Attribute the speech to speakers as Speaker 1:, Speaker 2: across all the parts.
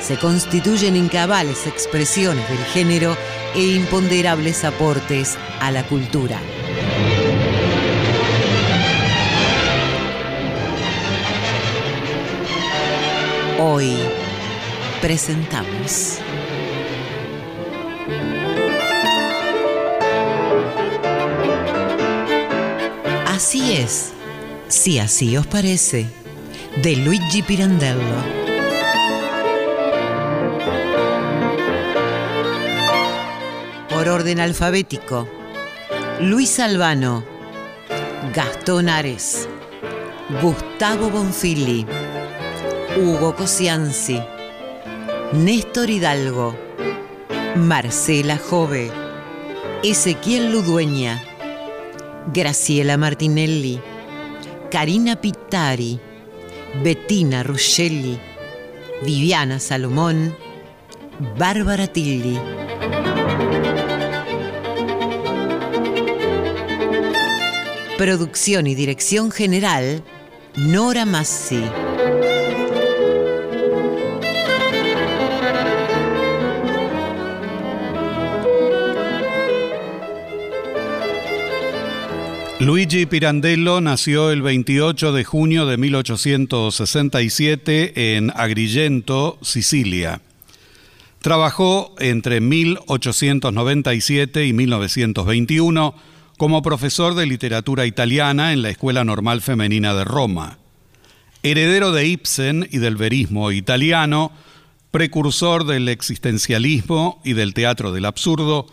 Speaker 1: se constituyen en cabales expresiones del género e imponderables aportes a la cultura. Hoy presentamos Así es, si así os parece, de Luigi Pirandello. Orden alfabético. Luis Albano, Gastón Ares, Gustavo Bonfili, Hugo Cosianzi, Néstor Hidalgo, Marcela Jove, Ezequiel Ludueña, Graciela Martinelli, Karina Pittari, Bettina Ruscelli, Viviana Salomón, Bárbara Tilli. Producción y dirección general, Nora Massi.
Speaker 2: Luigi Pirandello nació el 28 de junio de 1867 en Agrigento, Sicilia. Trabajó entre 1897 y 1921 como profesor de literatura italiana en la Escuela Normal Femenina de Roma. Heredero de Ibsen y del verismo italiano, precursor del existencialismo y del teatro del absurdo,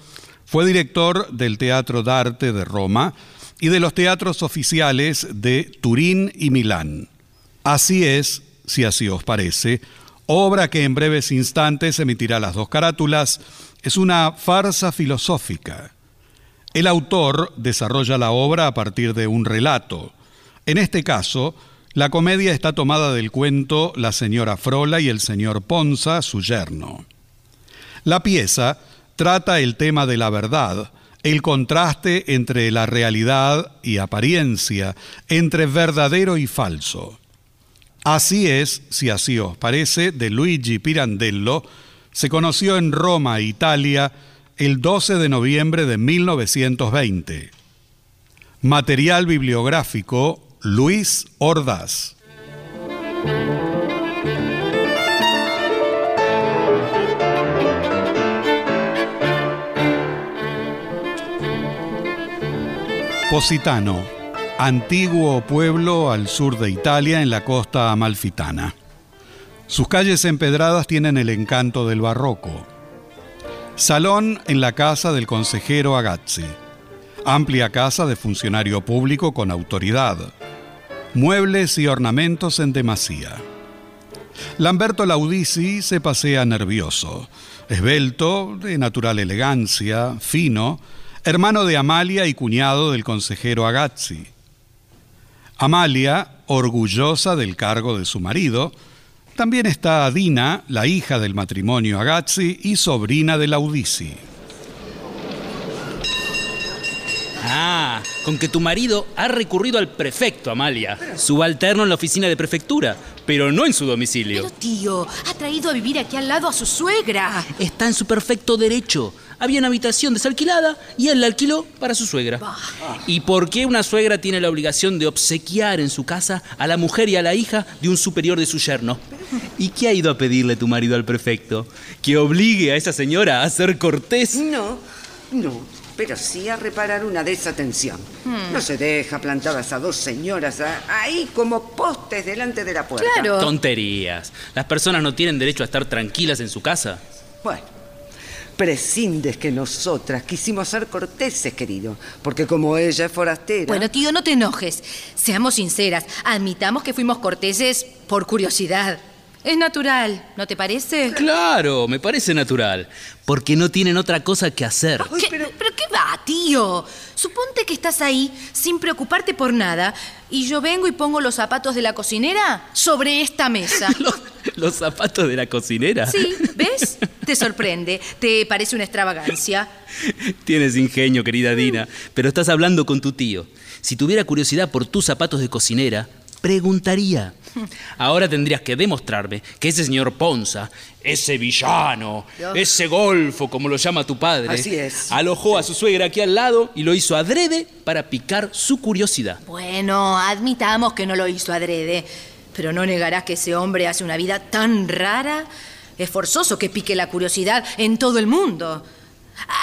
Speaker 2: fue director del Teatro d'Arte de Roma y de los teatros oficiales de Turín y Milán. Así es, si así os parece, obra que en breves instantes emitirá las dos carátulas, es una farsa filosófica el autor desarrolla la obra a partir de un relato. En este caso, la comedia está tomada del cuento La señora Frola y el señor Ponza, su yerno. La pieza trata el tema de la verdad, el contraste entre la realidad y apariencia, entre verdadero y falso. Así es, si así os parece, de Luigi Pirandello, se conoció en Roma, Italia, el 12 de noviembre de 1920. Material bibliográfico Luis Ordaz. Positano, antiguo pueblo al sur de Italia en la costa amalfitana. Sus calles empedradas tienen el encanto del barroco. Salón en la casa del consejero Agazzi. Amplia casa de funcionario público con autoridad. Muebles y ornamentos en demasía. Lamberto Laudisi se pasea nervioso, esbelto, de natural elegancia, fino, hermano de Amalia y cuñado del consejero Agazzi. Amalia, orgullosa del cargo de su marido, también está Dina, la hija del matrimonio Agazzi y sobrina de Laudisi.
Speaker 3: Ah, con que tu marido ha recurrido al prefecto, Amalia, subalterno en la oficina de prefectura, pero no en su domicilio.
Speaker 4: Pero tío, ha traído a vivir aquí al lado a su suegra.
Speaker 3: Está en su perfecto derecho. Había una habitación desalquilada y él la alquiló para su suegra. ¿Y por qué una suegra tiene la obligación de obsequiar en su casa a la mujer y a la hija de un superior de su yerno? ¿Y qué ha ido a pedirle tu marido al prefecto? ¿Que obligue a esa señora a ser cortés?
Speaker 5: No, no pero sí a reparar una desatención. No se deja plantadas a dos señoras ahí como postes delante de la puerta.
Speaker 4: Claro.
Speaker 3: Tonterías. Las personas no tienen derecho a estar tranquilas en su casa.
Speaker 5: Bueno, prescindes que nosotras quisimos ser corteses, querido, porque como ella es forastera...
Speaker 4: Bueno, tío, no te enojes. Seamos sinceras, admitamos que fuimos corteses por curiosidad. Es natural, ¿no te parece?
Speaker 3: Claro, me parece natural. Porque no tienen otra cosa que hacer.
Speaker 4: ¿Qué- pero... qué va, tío? Suponte que estás ahí sin preocuparte por nada y yo vengo y pongo los zapatos de la cocinera sobre esta mesa.
Speaker 3: Los, los zapatos de la cocinera.
Speaker 4: Sí, ¿ves? Te sorprende. ¿Te parece una extravagancia?
Speaker 3: Tienes ingenio, querida Dina, pero estás hablando con tu tío. Si tuviera curiosidad por tus zapatos de cocinera, preguntaría. Ahora tendrías que demostrarme que ese señor Ponza, ese villano, ese golfo, como lo llama tu padre,
Speaker 5: Así es.
Speaker 3: alojó a su suegra aquí al lado y lo hizo adrede para picar su curiosidad.
Speaker 4: Bueno, admitamos que no lo hizo adrede, pero no negarás que ese hombre hace una vida tan rara. Es forzoso que pique la curiosidad en todo el mundo.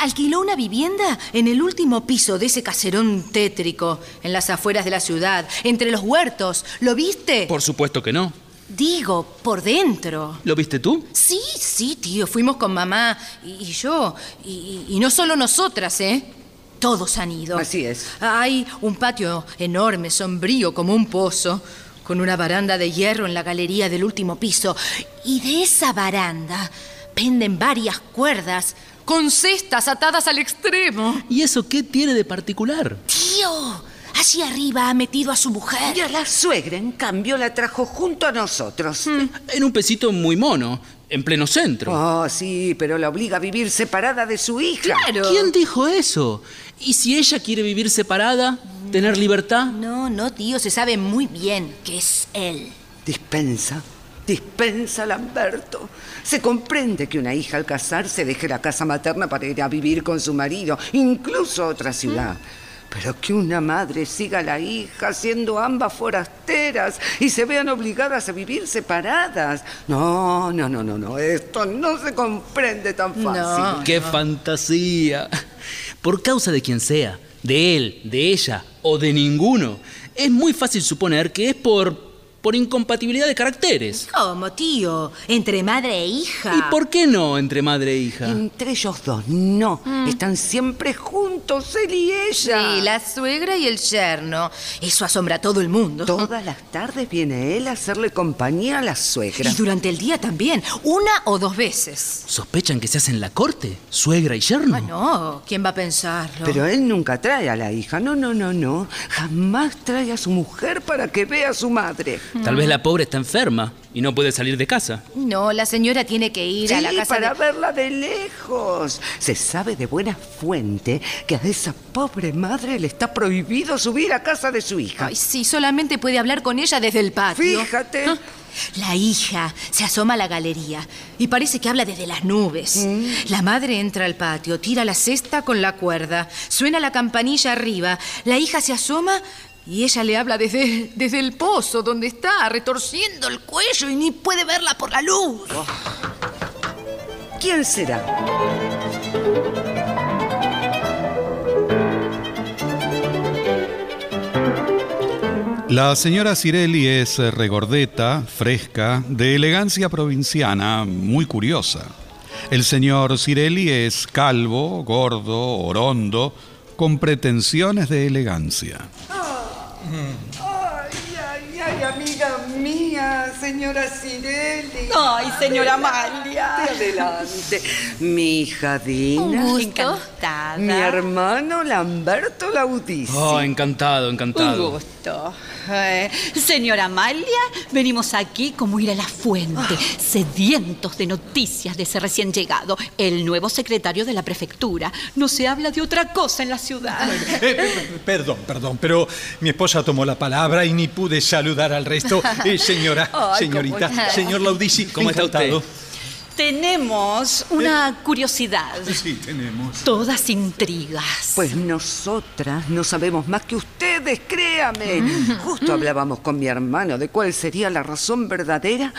Speaker 4: Alquiló una vivienda en el último piso de ese caserón tétrico, en las afueras de la ciudad, entre los huertos. ¿Lo viste?
Speaker 3: Por supuesto que no.
Speaker 4: Digo, por dentro.
Speaker 3: ¿Lo viste tú?
Speaker 4: Sí, sí, tío, fuimos con mamá y, y yo. Y, y no solo nosotras, ¿eh? Todos han ido.
Speaker 5: Así es.
Speaker 4: Hay un patio enorme, sombrío, como un pozo, con una baranda de hierro en la galería del último piso. Y de esa baranda penden varias cuerdas con cestas atadas al extremo.
Speaker 3: ¿Y eso qué tiene de particular?
Speaker 4: Tío, allí arriba ha metido a su mujer.
Speaker 5: Y a la suegra, en cambio, la trajo junto a nosotros.
Speaker 3: En un pesito muy mono, en pleno centro.
Speaker 5: Oh, sí, pero la obliga a vivir separada de su hija.
Speaker 4: Claro.
Speaker 3: ¿Quién dijo eso? ¿Y si ella quiere vivir separada, tener libertad?
Speaker 4: No, no, tío, se sabe muy bien que es él.
Speaker 5: Dispensa, dispensa, Lamberto. Se comprende que una hija al casarse deje la casa materna para ir a vivir con su marido, incluso a otra ciudad. Pero que una madre siga a la hija siendo ambas forasteras y se vean obligadas a vivir separadas. No, no, no, no, no. Esto no se comprende tan fácil.
Speaker 3: ¡Qué fantasía! Por causa de quien sea, de él, de ella o de ninguno, es muy fácil suponer que es por, por incompatibilidad de caracteres.
Speaker 4: ¿Cómo, tío? ¿Entre madre e hija?
Speaker 3: ¿Y por qué no entre madre e hija?
Speaker 5: Entre ellos dos, no. Están siempre juntos, él y ella.
Speaker 4: Sí, la suegra y el yerno. Eso asombra a todo el mundo.
Speaker 5: Todas las tardes viene él a hacerle compañía a la suegra.
Speaker 4: Y durante el día también, una o dos veces.
Speaker 3: ¿Sospechan que se hacen la corte? ¿Suegra y yerno?
Speaker 4: Ah, no, ¿quién va a pensarlo?
Speaker 5: Pero él nunca trae a la hija. No, no, no, no. Jamás trae a su mujer para que vea a su madre.
Speaker 3: Tal vez la pobre está enferma y no puede salir de casa.
Speaker 4: No, la señora tiene que ir
Speaker 5: Sí,
Speaker 4: a la casa
Speaker 5: para
Speaker 4: de...
Speaker 5: verla de lejos. Se sabe de buena fuente que a esa pobre madre le está prohibido subir a casa de su hija.
Speaker 4: Ay, sí, solamente puede hablar con ella desde el patio.
Speaker 5: Fíjate.
Speaker 4: Ah, La hija se asoma a la galería y parece que habla desde las nubes.
Speaker 5: Mm.
Speaker 4: La madre entra al patio, tira la cesta con la cuerda, suena la campanilla arriba, la hija se asoma y ella le habla desde, desde el pozo donde está, retorciendo el cuello y ni puede verla por la luz.
Speaker 5: ¿Quién será?
Speaker 2: La señora Cirelli es eh, regordeta, fresca, de elegancia provinciana, muy curiosa. El señor Cirelli es calvo, gordo, orondo, con pretensiones de elegancia.
Speaker 5: Ay, señora Cirelli.
Speaker 6: Ay, señora Amalia.
Speaker 5: Adelante. Mi hija Dina.
Speaker 6: Un gusto.
Speaker 7: Encantada.
Speaker 5: Mi hermano Lamberto Laudici.
Speaker 3: Oh, encantado, encantado.
Speaker 6: Un gusto. Eh, señora Amalia, venimos aquí como ir a la fuente, sedientos de noticias de ese recién llegado, el nuevo secretario de la prefectura. No se habla de otra cosa en la ciudad.
Speaker 8: Eh, eh, perdón, perdón, pero mi esposa tomó la palabra y ni pude saludar al resto. Eh, señora, señorita, señor Laudici,
Speaker 3: ¿Cómo está usted?
Speaker 6: Tenemos una curiosidad.
Speaker 8: Sí, tenemos.
Speaker 6: Todas intrigas.
Speaker 5: Pues nosotras no sabemos más que ustedes, créame.
Speaker 6: Mm.
Speaker 5: Justo hablábamos con mi hermano de cuál sería la razón verdadera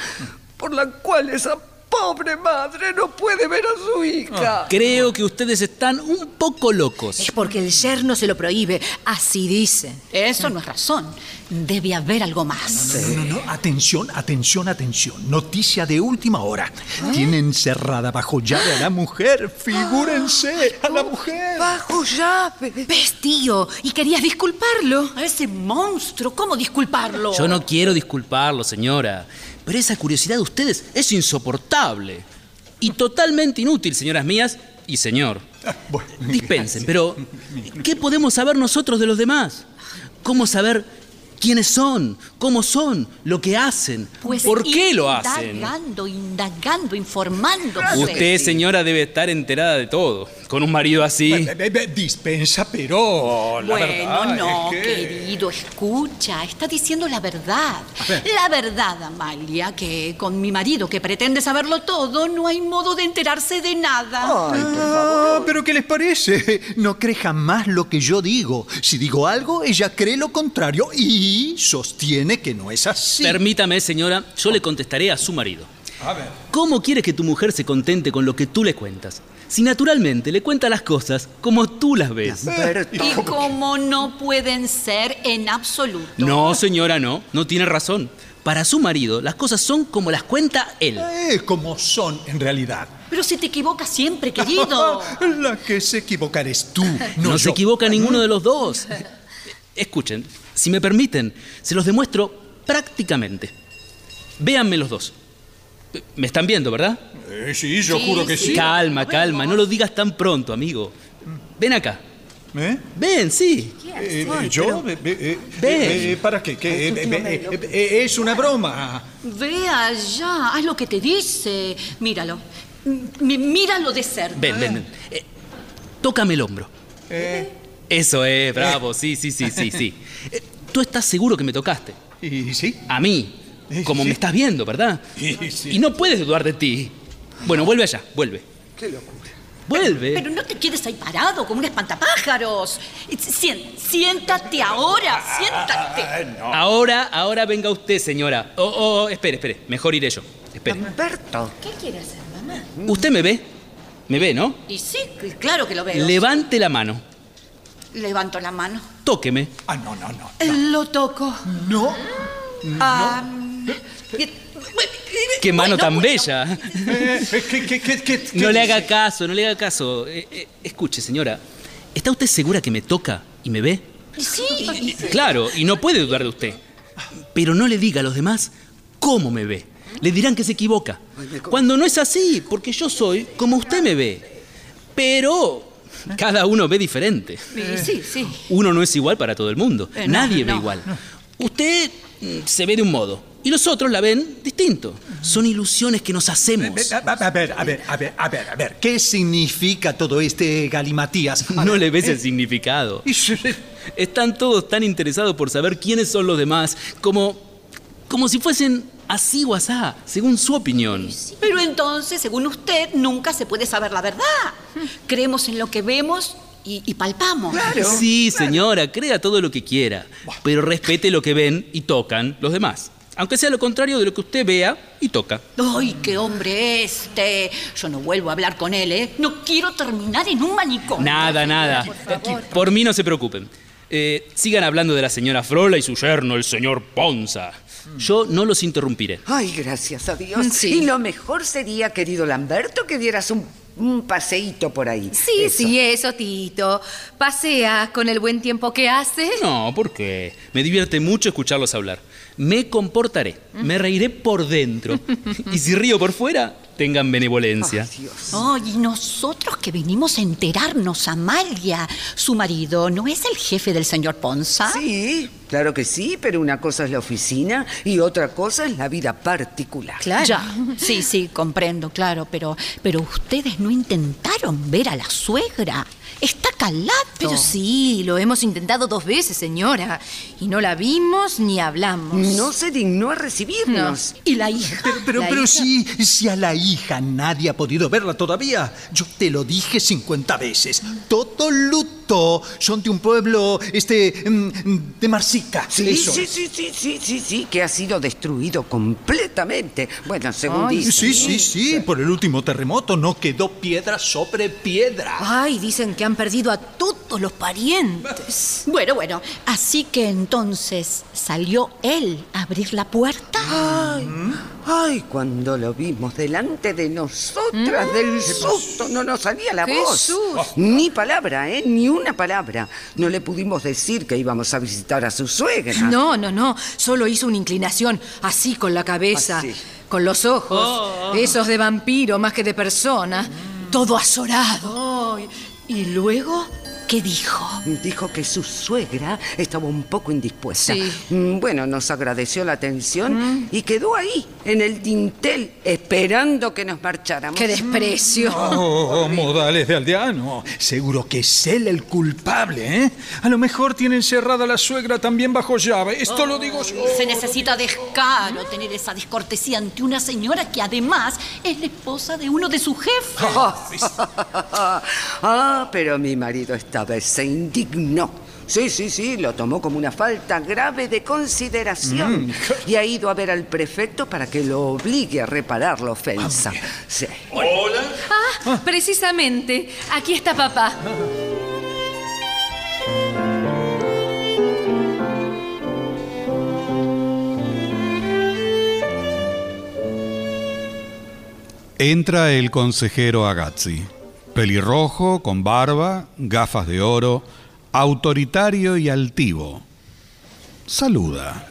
Speaker 5: por la cual esa pobre madre no puede ver a su hija.
Speaker 3: Creo que ustedes están un poco locos.
Speaker 4: Es porque el yerno se lo prohíbe. Así dice.
Speaker 6: Eso no es razón. Debe haber algo más.
Speaker 8: No, no, no, atención, atención, atención. Noticia de última hora. Tienen encerrada bajo llave a la mujer. Figúrense, a la mujer.
Speaker 5: Bajo llave.
Speaker 4: ¿Ves, tío? Y querías disculparlo.
Speaker 6: A ese monstruo, ¿cómo disculparlo?
Speaker 3: Yo no quiero disculparlo, señora, pero esa curiosidad de ustedes es insoportable y totalmente inútil, señoras mías y señor.
Speaker 8: Ah, bueno,
Speaker 3: Dispensen, pero ¿qué podemos saber nosotros de los demás? ¿Cómo saber quiénes son, cómo son, lo que hacen,
Speaker 6: Pues
Speaker 3: por qué lo hacen?
Speaker 6: Indagando, indagando, informándose.
Speaker 3: Usted, señora, debe estar enterada de todo. Con un marido así.
Speaker 8: Dispensa, pero la
Speaker 6: Bueno,
Speaker 8: verdad
Speaker 6: no,
Speaker 8: es que-
Speaker 6: querido, escucha, está diciendo la verdad.
Speaker 8: ver.
Speaker 6: La verdad, Amalia, que con mi marido que pretende saberlo todo, no hay modo de enterarse de nada.
Speaker 5: Ay, por favor.
Speaker 8: Ah, pero ¿qué les parece? No cree jamás lo que yo digo. Si digo algo, ella cree lo contrario y sostiene que no es así.
Speaker 3: Permítame, señora, yo le contestaré a su marido.
Speaker 8: A ver.
Speaker 3: ¿Cómo quiere que tu mujer se contente con lo que tú le cuentas? Si naturalmente le cuenta las cosas como tú las ves.
Speaker 5: Lamberto.
Speaker 6: Y como no pueden ser en absoluto.
Speaker 3: No, señora, no. No tiene razón. Para su marido, las cosas son como las cuenta él.
Speaker 8: Eh, como son en realidad.
Speaker 6: Pero si te equivocas siempre, querido.
Speaker 8: La que se equivocar es tú, no,
Speaker 3: No, se equivoca ninguno de los dos. Escuchen, si me permiten, se los demuestro prácticamente. Véanme los dos. Me están viendo, ¿verdad?
Speaker 8: Eh, sí, yo
Speaker 6: Sí,
Speaker 8: juro que sí.
Speaker 3: calma, calma, no lo digas tan pronto, amigo. Ven acá.
Speaker 8: ¿Eh?
Speaker 3: Ven, sí.
Speaker 8: Eh, eh, ¿Yo? Eh,
Speaker 3: Ven.
Speaker 8: eh, ¿Para qué? ¿Qué? Es una broma.
Speaker 6: Ve allá, haz lo que te dice. Míralo. M- míralo de cerca.
Speaker 3: Ven, ven, ven. Eh, tócame el hombro.
Speaker 8: Eh,
Speaker 3: Eso es, bravo, sí, sí, sí, sí, sí. ¿Tú estás seguro que me tocaste?
Speaker 8: ¿Y sí?
Speaker 3: A mí. Como
Speaker 8: sí.
Speaker 3: me estás viendo, ¿verdad?
Speaker 8: Sí, sí.
Speaker 3: Y no puedes dudar de ti. Bueno, vuelve allá, vuelve.
Speaker 5: Qué locura.
Speaker 3: Vuelve.
Speaker 6: Pero no te quedes ahí parado como un espantapájaros. Sien- siéntate ahora, siéntate.
Speaker 3: Ahora, ahora venga usted, señora. Oh, oh, espere, espere. Mejor iré yo. Espere.
Speaker 5: Lamberto.
Speaker 4: ¿Qué quiere hacer, mamá?
Speaker 3: ¿Usted me ve? ¿Me ve, no?
Speaker 6: Y sí, claro que lo veo.
Speaker 3: Levante la mano.
Speaker 6: Levanto la mano.
Speaker 3: Tóqueme.
Speaker 8: Ah, no, no, no.
Speaker 6: Lo toco.
Speaker 8: No.
Speaker 6: Ah,
Speaker 3: ¡Qué mano
Speaker 6: Bueno,
Speaker 3: tan
Speaker 6: bueno.
Speaker 3: bella!
Speaker 8: Eh, ¿qué, qué, qué, qué-
Speaker 3: No le haga caso, no le haga caso. Eh, eh, escuche, señora. ¿Está usted segura que me toca y me ve?
Speaker 6: Sí.
Speaker 3: Claro, y no puede dudar de usted. Pero no le diga a los demás cómo me ve. Le dirán que se equivoca. Cuando no es así, porque yo soy como usted me ve. Pero cada uno ve diferente.
Speaker 6: Sí, sí.
Speaker 3: Uno no es igual para todo el mundo.
Speaker 6: Eh, no,
Speaker 3: Nadie ve
Speaker 6: no.
Speaker 3: igual. Usted mm, se ve de un modo y los otros la ven distinto. Son ilusiones que nos hacemos.
Speaker 8: A, a- a ver, a ver, a ver, a ver, a ver. ¿Qué significa todo este galimatías? A
Speaker 3: No
Speaker 8: ver,
Speaker 3: le ves
Speaker 8: eh,
Speaker 3: el significado. Están todos tan interesados por saber quiénes son los demás, como, como si fuesen así o asá, según su opinión.
Speaker 6: Pero entonces, según usted, nunca se puede saber la verdad. Creemos en lo que vemos y, y palpamos.
Speaker 3: Sí, señora, crea todo lo que quiera, pero respete lo que ven y tocan los demás. Aunque sea lo contrario de lo que usted vea y toca.
Speaker 6: ¡Ay, qué hombre este! Yo no vuelvo a hablar con él, ¿eh? No quiero terminar en un manicomio.
Speaker 3: Nada, nada. Por mí no se preocupen. Eh, sigan hablando de la señora Frola y su yerno, el señor Ponza. Yo no los interrumpiré.
Speaker 5: Ay, gracias a Dios.
Speaker 4: Sí.
Speaker 5: Y lo mejor sería, querido Lamberto, que dieras un, un paseíto por ahí.
Speaker 4: Sí,
Speaker 5: Eso.
Speaker 4: sí, eso, Tito. Pasea con el buen tiempo que hace.
Speaker 3: No, ¿por qué? Me divierte mucho escucharlos hablar. Me comportaré, me reiré por dentro. Y si río por fuera, tengan benevolencia.
Speaker 5: Ay, Dios.
Speaker 6: Oh, y nosotros que venimos a enterarnos, Amalia. Su marido no es el jefe del señor Ponza.
Speaker 5: Sí, claro que sí, pero una cosa es la oficina y otra cosa es la vida particular.
Speaker 4: Claro.
Speaker 6: Ya, sí, sí, comprendo, claro, pero, pero ustedes no intentaron ver a la suegra. Está calado.
Speaker 4: Pero sí, lo hemos intentado dos veces, señora. Y no la vimos ni hablamos.
Speaker 5: No se dignó a recibirnos.
Speaker 6: ¿Y la hija?
Speaker 8: Pero, pero,
Speaker 4: La
Speaker 8: pero
Speaker 4: hija.
Speaker 8: si, si a la hija nadie ha podido verla todavía. Yo te lo dije 50 veces. Todo luto. Son de un pueblo, este, mm, de Marsica.
Speaker 5: Sí,
Speaker 8: Eso
Speaker 5: sí,
Speaker 8: es.
Speaker 5: sí, sí, sí, sí, sí, que ha sido destruido completamente. Bueno, según
Speaker 4: Ay,
Speaker 5: dicen.
Speaker 8: Sí, sí, sí. Por el último terremoto no quedó piedra sobre piedra.
Speaker 4: Ay, dicen que han perdido a todos los parientes.
Speaker 6: Bueno, bueno, así que entonces salió él a abrir la puerta.
Speaker 5: Ay, ay, cuando lo vimos delante de nosotras, del susto, no nos salía la voz.
Speaker 4: Jesús.
Speaker 5: Ni palabra, ¿eh? Ni una palabra. No le pudimos decir que íbamos a visitar a su suegra.
Speaker 4: No, no, no. Solo hizo una inclinación así con la cabeza,
Speaker 5: Así.
Speaker 4: con los ojos. Esos de vampiro más que de persona. Todo azorado.
Speaker 6: Ay, y luego, ¿qué dijo?
Speaker 5: Dijo que su suegra estaba un poco indispuesta.
Speaker 4: Sí.
Speaker 5: Mm, Bueno, nos agradeció la atención y quedó ahí, en el dintel, esperando que nos marcháramos.
Speaker 4: ¡Qué desprecio!
Speaker 8: Oh, modales de aldeano. Seguro que es él el culpable, ¿eh? A lo mejor tiene encerrada a la suegra también bajo llave. Esto lo digo yo.
Speaker 6: Se necesita descaro tener esa descortesía ante una señora que además es la esposa de uno de sus jefes.
Speaker 5: ah, pero mi marido esta vez se indignó. Sí, sí, sí, lo tomó como una falta grave de consideración y ha ido a ver al prefecto para que lo obligue a reparar la ofensa. Sí.
Speaker 4: Ah, precisamente. Aquí está papá.
Speaker 2: Entra el consejero Agazzi, pelirrojo, con barba, gafas de oro, autoritario y altivo. Saluda.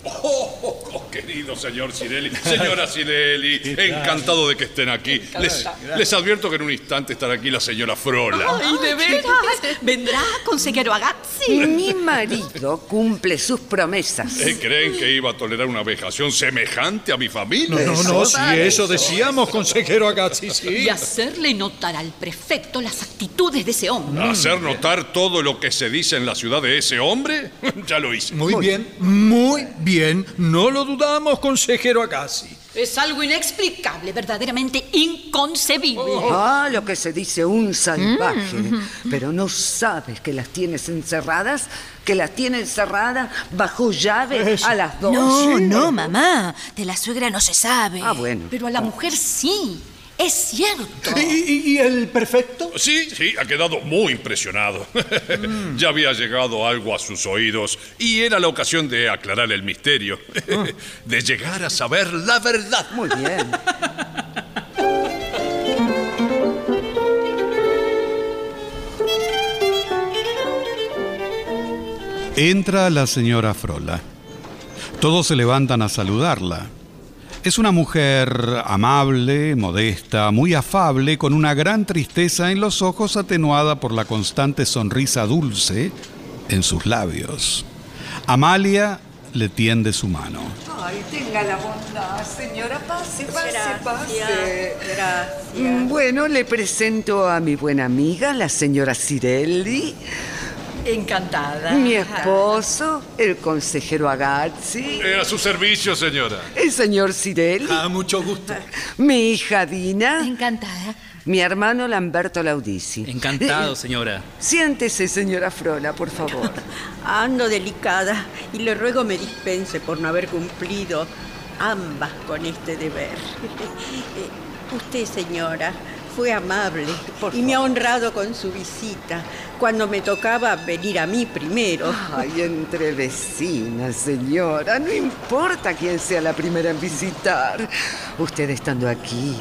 Speaker 7: Querido señor Cirelli, señora Cirelli, encantado de que estén aquí. Les, les advierto que en un instante estará aquí la señora Frola.
Speaker 6: ¡Ay, de veras! ¿Vendrá, consejero Agazzi?
Speaker 5: Mi marido cumple sus promesas.
Speaker 7: ¿Eh, ¿Creen que iba a tolerar una vejación semejante a mi familia?
Speaker 8: No, no, si eso decíamos, consejero Agazzi, sí.
Speaker 6: Y hacerle notar al prefecto las actitudes de ese hombre.
Speaker 7: ¿Hacer notar todo lo que se dice en la ciudad de ese hombre? ya lo hice.
Speaker 8: Muy bien, muy bien. No lo dudamos, consejero Agazzi.
Speaker 6: Es algo inexplicable, verdaderamente inconcebible.
Speaker 5: Ah, lo que se dice un salvaje. Pero no sabes que las tienes encerradas, que las tiene encerradas bajo llave a las dos.
Speaker 4: No, no, mamá. De la suegra no se sabe.
Speaker 5: Ah, bueno.
Speaker 6: Pero a la mujer sí, es cierto.
Speaker 8: ¿Y, y- y el prefecto?
Speaker 7: Sí, sí, ha quedado muy impresionado. ya había llegado algo a sus oídos y era la ocasión de aclarar el misterio, de llegar a saber la verdad.
Speaker 5: Muy bien.
Speaker 2: Entra la señora Frola. Todos se levantan a saludarla. Es una mujer amable, modesta, muy afable, con una gran tristeza en los ojos atenuada por la constante sonrisa dulce en sus labios. Amalia le tiende su mano.
Speaker 5: Ay, tenga la bondad, señora. Pase, pase, pase. Mm, Bueno, le presento a mi buena amiga, la señora Cirelli,
Speaker 6: Encantada.
Speaker 5: mi esposo, el consejero Agazzi,
Speaker 7: Eh, a su servicio, señora.
Speaker 5: el señor Cirelli,
Speaker 8: A mucho gusto.
Speaker 5: mi hija Dina,
Speaker 4: Encantada.
Speaker 5: mi hermano Lamberto Laudisi.
Speaker 3: Encantado, señora.
Speaker 5: Siéntese, señora Frola, por favor.
Speaker 9: Ando delicada y le ruego me dispense por no haber cumplido ambas con este deber. Eh, Usted, señora, fue amable y me ha honrado con su visita cuando me tocaba venir a mí primero.
Speaker 5: Ay, entre vecinas, señora. No importa quién sea la primera en visitar. Usted estando aquí,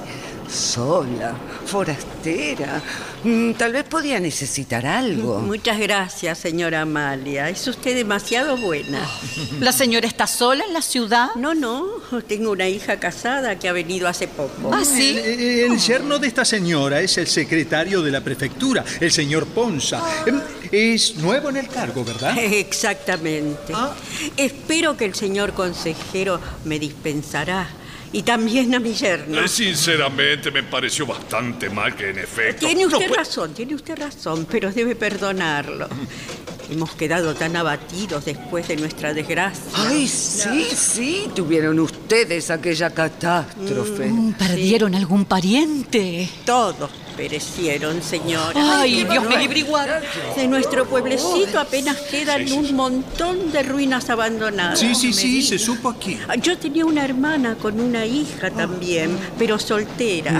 Speaker 5: Sola, forastera. Mm, Tal vez podía necesitar algo.
Speaker 9: Muchas gracias, señora Amalia. Es usted demasiado buena.
Speaker 6: ¿La señora está sola en la ciudad?
Speaker 9: No, no. Tengo una hija casada que ha venido hace poco.
Speaker 6: Ah, sí.
Speaker 8: El, el yerno de esta señora es el secretario de la prefectura, el señor Ponza. Em, Es nuevo en el cargo, ¿verdad?
Speaker 9: Exactamente. Espero que el señor consejero me dispensará. Y también a mi yerno.
Speaker 7: Eh, Sinceramente, me pareció bastante mal que en efecto.
Speaker 9: Tiene
Speaker 7: no
Speaker 9: usted razón, tiene usted razón, pero debe perdonarlo. Hemos quedado tan abatidos después de nuestra desgracia.
Speaker 5: Ay, sí, sí, tuvieron ustedes aquella catástrofe.
Speaker 6: Mm, ¿Perdieron algún pariente?
Speaker 9: Todos perecieron, señora.
Speaker 6: Ay, Dios me libre y guarde.
Speaker 9: De nuestro pueblecito apenas quedan un montón de ruinas abandonadas.
Speaker 8: Sí, sí, sí, se supo aquí.
Speaker 9: Yo tenía una hermana con una hija también, pero soltera.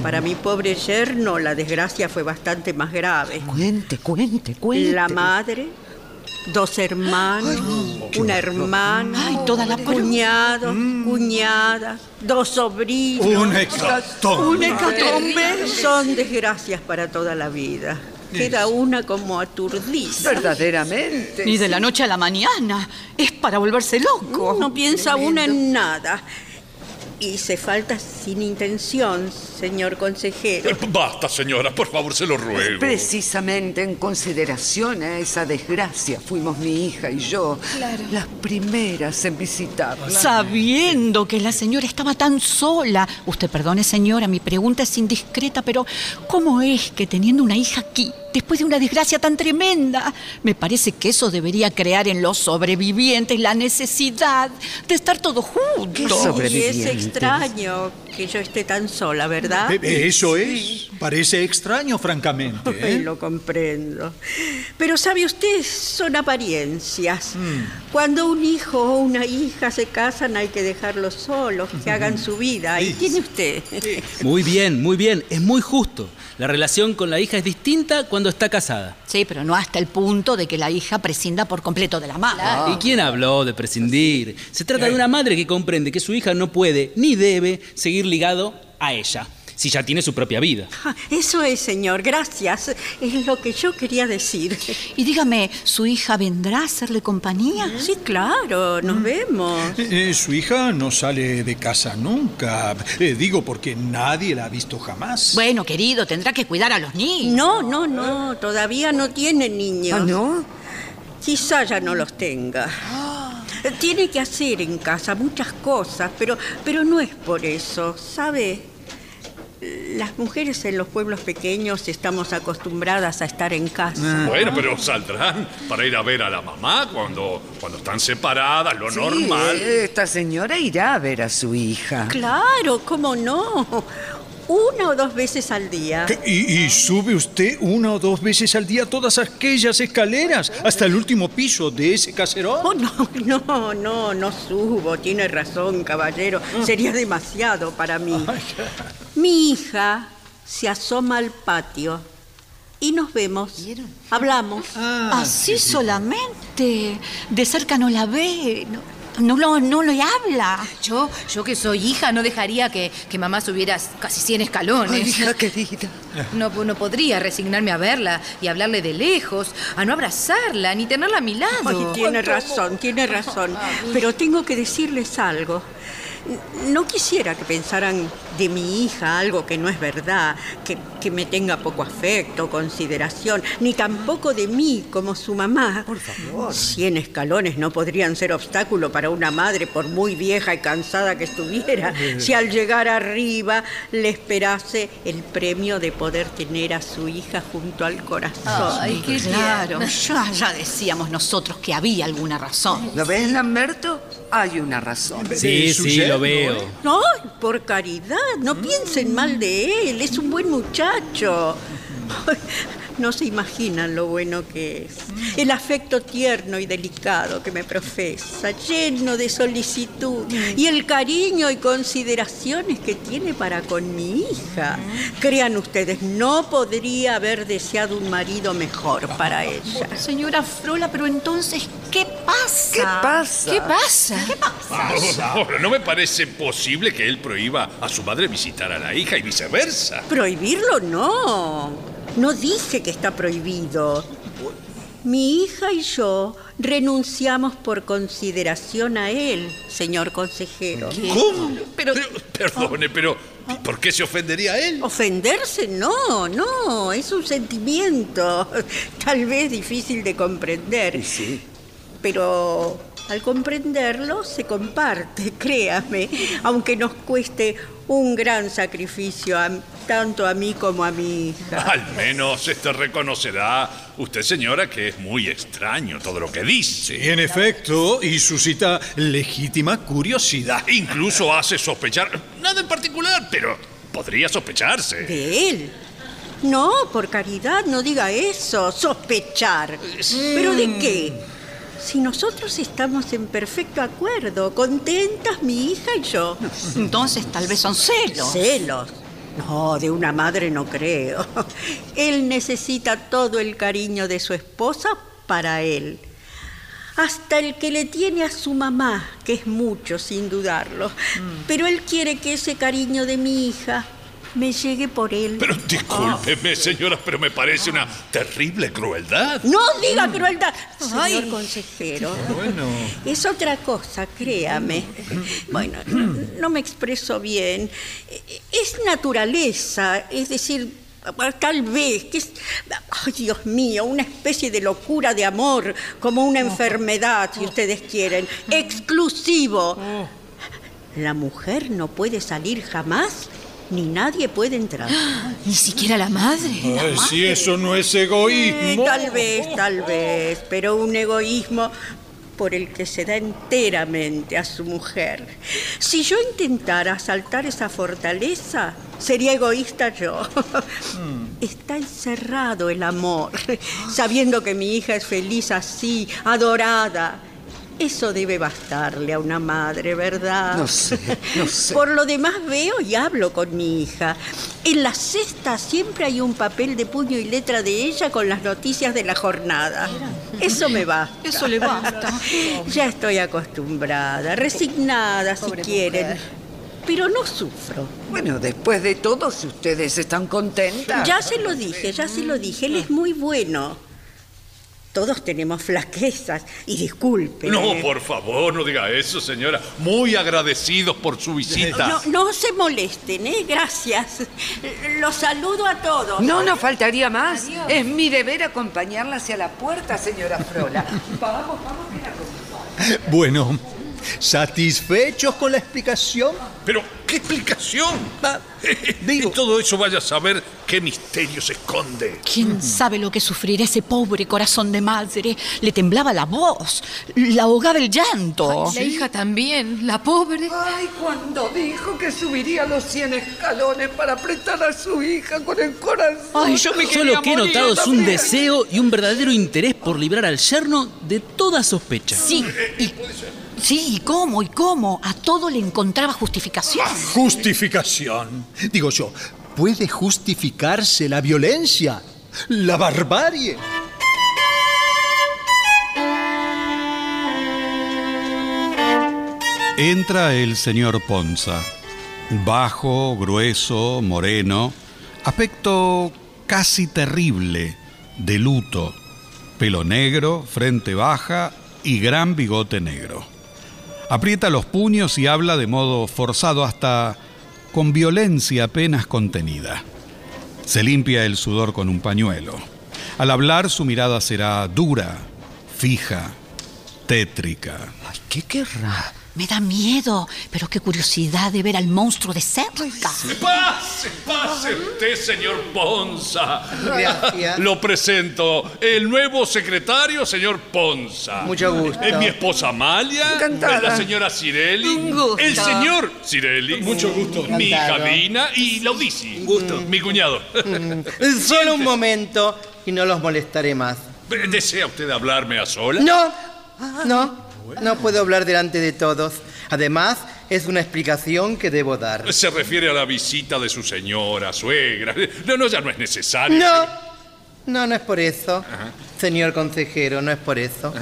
Speaker 9: Para mi pobre yerno, la desgracia fue bastante más grave.
Speaker 5: Cuente, cuente, cuente.
Speaker 9: La madre, dos hermanos, una hermana,
Speaker 6: Ay, toda la pro-
Speaker 9: cuñados, cuñadas, dos sobrinos.
Speaker 8: Una hecatombe.
Speaker 9: Una hecatombe. Son desgracias para toda la vida. Queda una como aturdida.
Speaker 5: Verdaderamente.
Speaker 6: Ni de la noche a la mañana. Es para volverse loco.
Speaker 9: No piensa una en nada. Y se falta sin intención, señor consejero.
Speaker 7: Eh, Basta, señora, por favor, se lo ruego.
Speaker 5: Precisamente en consideración a esa desgracia fuimos mi hija y yo las primeras en visitarla.
Speaker 6: Sabiendo que la señora estaba tan sola. Usted perdone, señora, mi pregunta es indiscreta, pero ¿cómo es que teniendo una hija aquí, después de una desgracia tan tremenda, me parece que eso debería crear en los sobrevivientes la necesidad de estar todos juntos?
Speaker 5: ¿Qué
Speaker 9: Y es extraño que yo esté tan sola, ¿verdad?
Speaker 8: Eh, Eso es. Parece extraño, francamente. ¿eh?
Speaker 9: Lo comprendo. Pero sabe usted, son apariencias.
Speaker 8: Mm.
Speaker 9: Cuando un hijo o una hija se casan hay que dejarlos solos, que hagan su vida. Y tiene usted.
Speaker 3: Muy bien, muy bien, es muy justo. La relación con la hija es distinta cuando está casada.
Speaker 6: Sí, pero no hasta el punto de que la hija prescinda por completo de la madre.
Speaker 3: ¿Y quién habló de prescindir? Se trata de una madre que comprende que su hija no puede ni debe seguir ligado a ella, si ya tiene su propia vida.
Speaker 9: Ah, Eso es, señor. Gracias. Es lo que yo quería decir.
Speaker 6: Y dígame, ¿su hija vendrá a hacerle compañía?
Speaker 9: Sí, claro. Nos vemos.
Speaker 8: Eh, su hija no sale de casa nunca. Eh, digo porque nadie la ha visto jamás.
Speaker 6: Bueno, querido, tendrá que cuidar a los niños.
Speaker 9: No, no, no. Todavía no tiene niños.
Speaker 5: ¿Ah, no?
Speaker 9: Quizá ya no los tenga. Tiene que hacer en casa muchas cosas, pero, pero no es por eso, ¿sabe? Las mujeres en los pueblos pequeños estamos acostumbradas a estar en casa.
Speaker 7: Bueno, pero saldrán para ir a ver a la mamá cuando, cuando están separadas, lo
Speaker 5: Sí,
Speaker 7: normal.
Speaker 5: esta señora irá a ver a su hija.
Speaker 9: Claro, ¿cómo no? Una o dos veces al día.
Speaker 8: ¿Y, y sube usted una o dos veces al día todas aquellas escaleras hasta el último piso de ese caserón?
Speaker 9: Oh, no, no, no, no subo. Tiene razón, caballero. Sería demasiado para mí. Mi hija se asoma al patio y nos vemos. Hablamos.
Speaker 6: Así solamente. De cerca no la ve. No, no, lo- no le habla.
Speaker 4: Yo, yo que soy hija, no dejaría que, que mamá subiera casi 100 escalones.
Speaker 5: Ay, hija querida.
Speaker 4: No, no podría resignarme a verla y hablarle de lejos, a no abrazarla ni tenerla a mi lado.
Speaker 9: Ay, tiene razón, tiene razón. Pero tengo que decirles algo. No quisiera que pensaran de mi hija algo que no es verdad, que, que me tenga poco afecto, consideración, ni tampoco de mí como su mamá. Por favor. Cien escalones no podrían ser obstáculo para una madre, por muy vieja y cansada que estuviera, si al llegar arriba le esperase el premio de poder tener a su hija junto al corazón.
Speaker 4: Ay, qué
Speaker 6: Claro, ya, ya decíamos nosotros que había alguna razón.
Speaker 5: ¿Lo ves, Lamberto? Hay una razón.
Speaker 3: Sí, sí, lo veo.
Speaker 9: Ay, por caridad, no piensen mal de él, es un buen muchacho. No se imaginan lo bueno que es. El afecto tierno y delicado que me profesa, lleno de solicitud, y el cariño y consideraciones que tiene para con mi hija. Crean ustedes, no podría haber deseado un marido mejor para ella.
Speaker 6: Señora Frola, pero entonces, ¿qué pasa?
Speaker 5: ¿Qué pasa?
Speaker 4: ¿Qué pasa?
Speaker 6: ¿Qué pasa?
Speaker 7: Ahora, no me parece posible que él prohíba a su madre visitar a la hija y viceversa.
Speaker 9: Prohibirlo no. No dije que está prohibido. Mi hija y yo renunciamos por consideración a él, señor consejero.
Speaker 7: ¿Cómo?
Speaker 6: Pero-
Speaker 7: Perdone, pero ¿por qué se ofendería él?
Speaker 9: Ofenderse, no, no, es un sentimiento, tal vez difícil de comprender. Pero al comprenderlo se comparte, créame, aunque nos cueste un gran sacrificio a- tanto a mí como a mi hija.
Speaker 7: Al menos este reconocerá usted, señora, que es muy extraño todo lo que dice.
Speaker 8: Y en efecto, y suscita legítima curiosidad.
Speaker 7: Incluso hace sospechar, nada en particular, pero podría sospecharse.
Speaker 9: ¿De él? No, por caridad, no diga eso, sospechar. ¿Pero de qué? Si nosotros estamos en perfecto acuerdo, contentas mi hija y yo.
Speaker 6: Entonces tal vez son celos.
Speaker 9: Celos. No, de una madre no creo. Él necesita todo el cariño de su esposa para él. Hasta el que le tiene a su mamá, que es mucho sin dudarlo. Pero él quiere que ese cariño de mi hija me llegue por él.
Speaker 7: Pero discúlpeme, señora, pero me parece una terrible crueldad.
Speaker 9: No diga crueldad, señor consejero. Es otra cosa, créame. Bueno, no, no me expreso bien. Es naturaleza, es decir, tal vez que es, ay Dios mío, una especie de locura de amor, como una enfermedad, si ustedes quieren, exclusivo. La mujer no puede salir jamás, ni nadie puede entrar.
Speaker 6: Ni siquiera la madre.
Speaker 8: Ay, si eso no es egoísmo.
Speaker 9: Eh, tal vez, tal vez, pero un egoísmo por el que se da enteramente a su mujer. Si yo intentara asaltar esa fortaleza, sería egoísta yo. Está encerrado el amor, sabiendo que mi hija es feliz así, adorada. Eso debe bastarle a una madre, ¿verdad?
Speaker 5: No sé, no sé.
Speaker 9: Por lo demás veo y hablo con mi hija. En la cesta siempre hay un papel de puño y letra de ella con las noticias de la jornada. Eso me basta.
Speaker 6: Eso le basta.
Speaker 9: Ya estoy acostumbrada, resignada si quieren. Pero no sufro.
Speaker 5: Bueno, después de todo, si ustedes están contentas.
Speaker 9: Ya se lo dije, ya se lo dije. Él es muy bueno. Todos tenemos flaquezas. Y disculpe.
Speaker 7: No, por favor, no diga eso, señora. Muy agradecidos por su visita.
Speaker 9: No, no se molesten, ¿eh? Gracias. Los saludo a todos.
Speaker 5: No nos faltaría más. Es mi deber acompañarla hacia la puerta, señora Frola. Vamos, vamos, que la.
Speaker 8: Bueno, ¿satisfechos con la explicación?
Speaker 7: Pero, ¿qué explicación?
Speaker 8: digo-
Speaker 7: y todo eso vaya a saber qué misterio se esconde.
Speaker 6: ¿Quién sabe lo que sufrirá ese pobre corazón de madre? Le temblaba la voz, la ahogaba el llanto.
Speaker 4: La hija también, la pobre.
Speaker 5: Ay, cuando dijo que subiría los 100 escalones para apretar a su hija con el corazón.
Speaker 6: Ay, yo me
Speaker 3: Yo lo que he notado es un deseo y un verdadero interés por librar al yerno de toda sospecha.
Speaker 6: Sí, y, sí, ¿y cómo? ¿Y cómo? A todo le encontraba justificación.
Speaker 8: Justificación. Digo yo, ¿puede justificarse la violencia? ¿La barbarie?
Speaker 2: Entra el señor Ponza, bajo, grueso, moreno, aspecto casi terrible, de luto, pelo negro, frente baja y gran bigote negro. Aprieta los puños y habla de modo forzado hasta con violencia apenas contenida. Se limpia el sudor con un pañuelo. Al hablar su mirada será dura, fija, tétrica.
Speaker 5: ¿qué querrá?
Speaker 6: Me da miedo, pero qué curiosidad de ver al monstruo de cerca.
Speaker 7: Pase, pase usted, señor Ponza.
Speaker 10: Gracias.
Speaker 7: Lo presento, el nuevo secretario, señor Ponza.
Speaker 10: Mucho gusto.
Speaker 7: Es mi esposa Amalia.
Speaker 5: Encantada.
Speaker 7: Es la señora Cirelli.
Speaker 6: Un gusto.
Speaker 7: El señor Cirelli. Mucho gusto. Mi hija
Speaker 10: Encantado.
Speaker 7: Dina y Laudisi. Un gusto. Mi cuñado.
Speaker 10: Solo un momento y no los molestaré más.
Speaker 7: ¿Desea usted hablarme a solas?
Speaker 10: No, no, no puedo hablar delante de todos. Además, es una explicación que debo dar.
Speaker 7: Se refiere a la visita de su señora, suegra. No, no, ya no es necesario.
Speaker 10: No, no, no es por eso. Señor consejero, no es por eso.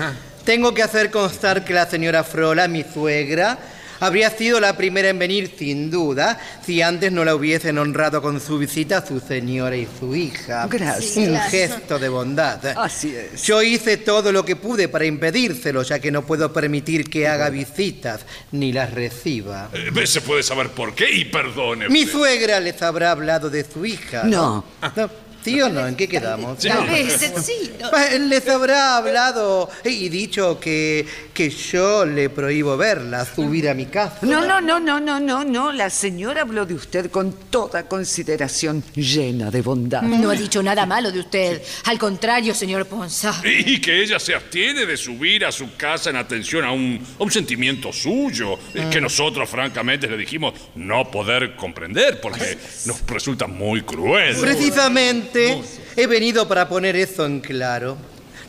Speaker 10: Tengo que hacer constar que la señora Frola, mi suegra, habría sido la primera en venir sin duda si antes no la hubiesen honrado con su visita a su señora y su hija.
Speaker 5: Gracias.
Speaker 10: Un gesto de bondad.
Speaker 5: Así es.
Speaker 10: Yo hice todo lo que pude para impedírselo, ya que no puedo permitir que haga visitas ni las reciba.
Speaker 7: Eh, ¿Se puede saber por qué? Y perdone.
Speaker 10: Mi suegra les habrá hablado de su hija.
Speaker 5: No.
Speaker 10: No, ¿Sí o no? ¿En qué quedamos?
Speaker 4: Tal vez, sí. no.
Speaker 10: Les habrá hablado y dicho que, que yo le prohíbo verla, subir a mi casa.
Speaker 5: No, no, no, no, no, no, no. La señora habló de usted con toda consideración, llena de bondad.
Speaker 4: No ha dicho nada malo de usted. Al contrario, señor Ponza.
Speaker 7: Y que ella se abstiene de subir a su casa en atención a un, a un sentimiento suyo, eh, que nosotros francamente le dijimos no poder comprender porque nos resulta muy cruel.
Speaker 10: Precisamente he venido para poner eso en claro.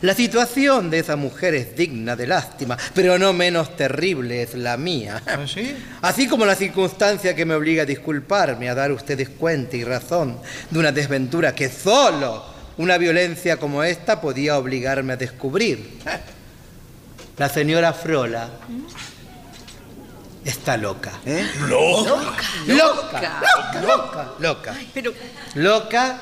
Speaker 10: La situación de esa mujer es digna de lástima, pero no menos terrible es la mía. Así como la circunstancia que me obliga a disculparme, a dar a ustedes cuenta y razón de una desventura que solo una violencia como esta podía obligarme a descubrir. La señora Frola está loca.
Speaker 5: ¿Eh?
Speaker 10: Loca, loca, loca, loca.
Speaker 6: Pero,
Speaker 10: Loca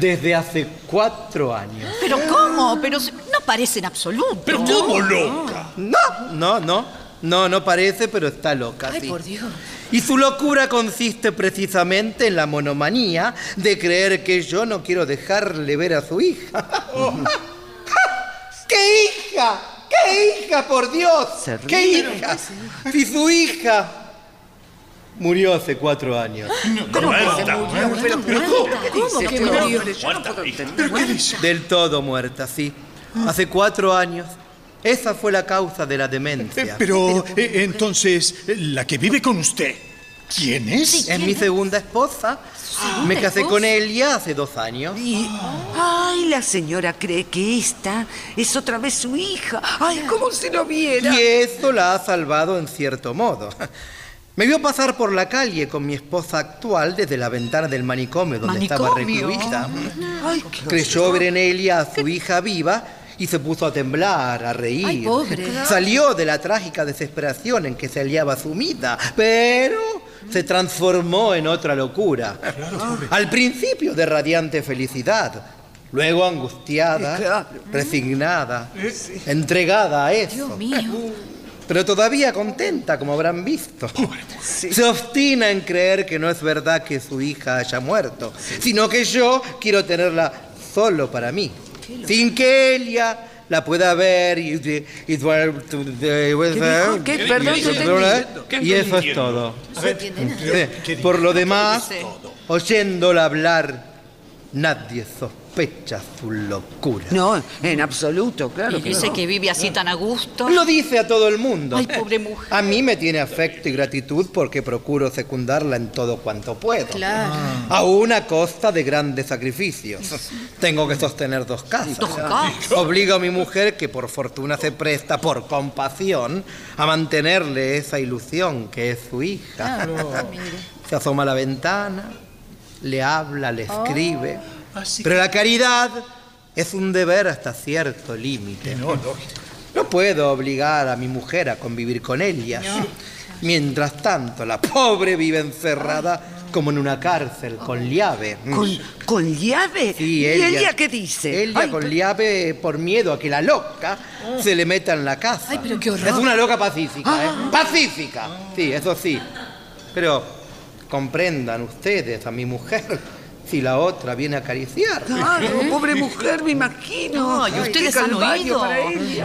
Speaker 10: desde hace cuatro años.
Speaker 6: pero ¿cómo? Pero no parece en absoluto.
Speaker 7: Pero ¿cómo loca?
Speaker 10: No, no, no. No, no parece, pero está loca.
Speaker 4: Ay,
Speaker 10: sí.
Speaker 4: por Dios.
Speaker 10: Y su locura consiste precisamente en la monomanía de creer que yo no quiero dejarle ver a su hija. ¡Qué hija! ¡Qué hija, por Dios! ¡Qué hija! Si su hija murió hace cuatro años.
Speaker 7: Muerta.
Speaker 4: ¿Cómo que murió?
Speaker 10: Del todo muerta, sí. Hace cuatro años. Esa fue la causa de la demencia.
Speaker 8: Pero eh, entonces, la que vive con usted, ¿quién es?
Speaker 10: Es mi segunda esposa. Me casé con ella hace dos años.
Speaker 5: Y, ay, la señora cree que esta es otra vez su hija. Ay, como si lo viera.
Speaker 10: Y eso la ha salvado en cierto modo. Me vio pasar por la calle con mi esposa actual desde la ventana del manicomio donde estaba recluida.
Speaker 5: Ay, qué
Speaker 10: Creyó ver en ella a su hija viva y se puso a temblar, a reír.
Speaker 4: Ay, pobre.
Speaker 10: Salió de la trágica desesperación en que se hallaba sumida, pero se transformó en otra locura. Al principio de radiante felicidad, luego angustiada, resignada, entregada a eso.
Speaker 4: Dios mío.
Speaker 10: Pero todavía contenta, como habrán visto. Se obstina en creer que no es verdad que su hija haya muerto, sino que yo quiero tenerla solo para mí, sin que ella la pueda ver y... y- y-
Speaker 5: dijo? ¿Qué? Perdón, entendí.
Speaker 10: Y eso es todo. Eh, Por lo demás, oyéndola hablar, nadie sospecha su locura.
Speaker 5: No, en absoluto, claro.
Speaker 6: Y
Speaker 5: que
Speaker 6: dice
Speaker 5: no.
Speaker 6: que vive así tan a gusto.
Speaker 10: Lo dice a todo el mundo.
Speaker 6: Ay, pobre mujer.
Speaker 10: A mí me tiene afecto y gratitud porque procuro secundarla en todo cuanto puedo.
Speaker 4: Claro.
Speaker 10: Aún a costa de grandes sacrificios. Tengo que sostener dos casas.
Speaker 6: Dos casas.
Speaker 10: Obligo a mi mujer, que por fortuna se presta por compasión, a mantenerle esa ilusión que es su hija. Se asoma a la ventana, le habla, le escribe. Pero la caridad es un deber hasta cierto límite. No puedo obligar a mi mujer a convivir con ella. Mientras tanto, la pobre vive encerrada como en una cárcel con llave.
Speaker 5: ¿Con, con llave?
Speaker 10: Sí,
Speaker 5: ¿Y
Speaker 10: ella,
Speaker 5: ella qué dice?
Speaker 10: Ella
Speaker 5: Ay,
Speaker 10: con llave por miedo a que la loca se le meta en la casa.
Speaker 4: Ay, pero qué horror.
Speaker 10: Es una loca pacífica, ¿eh? Pacífica. Sí, eso sí. Pero comprendan ustedes a mi mujer. Y la otra viene a acariciar.
Speaker 5: Claro, pobre mujer, me imagino.
Speaker 6: Ay, ustedes
Speaker 5: qué
Speaker 6: han oído.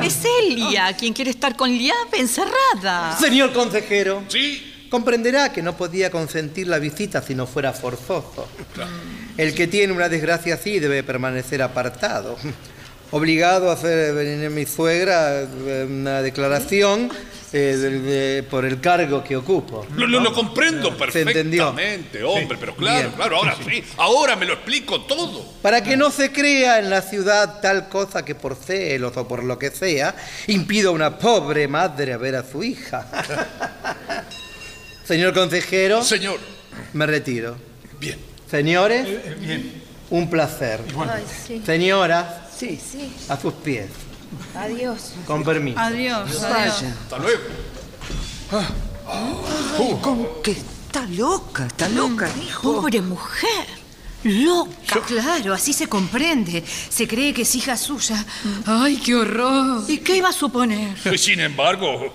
Speaker 6: Es Elia quien quiere estar con Liabe encerrada.
Speaker 10: Señor consejero.
Speaker 7: Sí.
Speaker 10: Comprenderá que no podía consentir la visita si no fuera forzoso. El que tiene una desgracia así debe permanecer apartado. Obligado a hacer venir a mi suegra eh, una declaración eh, de- de- por el cargo que ocupo.
Speaker 7: Lo, lo- lo comprendo perfectamente, hombre, pero claro,
Speaker 10: Bien.
Speaker 7: claro, ahora sí. Ahora me lo explico todo.
Speaker 10: Para que no se crea en la ciudad tal cosa que por celos o por lo que sea impida a una pobre madre a ver a su hija. Señor consejero,
Speaker 7: Señor.
Speaker 10: me retiro.
Speaker 7: Bien.
Speaker 10: Señores, un placer.
Speaker 4: Ay, sí.
Speaker 10: Señora,
Speaker 5: Sí,
Speaker 4: Sí,
Speaker 10: a sus pies.
Speaker 4: adiós.
Speaker 10: Con permiso.
Speaker 6: Adiós.
Speaker 5: vaya.
Speaker 7: Hasta luego.
Speaker 5: Con que está loca, está loca, dijo.
Speaker 6: Pobre mujer. Loca.
Speaker 4: Claro, así se comprende. Se cree que es hija suya. Ay, qué horror.
Speaker 6: ¿Y qué iba a suponer?
Speaker 7: Sin embargo,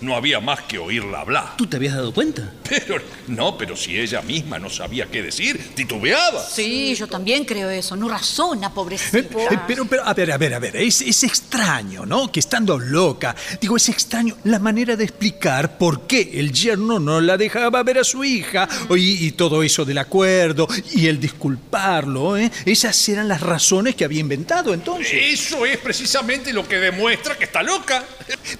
Speaker 7: no había más que oírla hablar.
Speaker 3: ¿Tú te habías dado cuenta?
Speaker 7: Pero, no, pero si ella misma no sabía qué decir, titubeaba.
Speaker 6: Sí, yo también creo eso. No razona,
Speaker 8: Eh,
Speaker 6: pobrecita.
Speaker 8: eh, Pero, pero, a ver, a ver, a ver, es, es extraño, ¿no? Que estando loca, digo, es extraño la manera de explicar por qué el yerno no la dejaba ver a su hija y, y todo eso del acuerdo y el disculparlo, ¿eh? Esas eran las razones que había inventado entonces.
Speaker 7: Eso es precisamente lo que demuestra que está loca.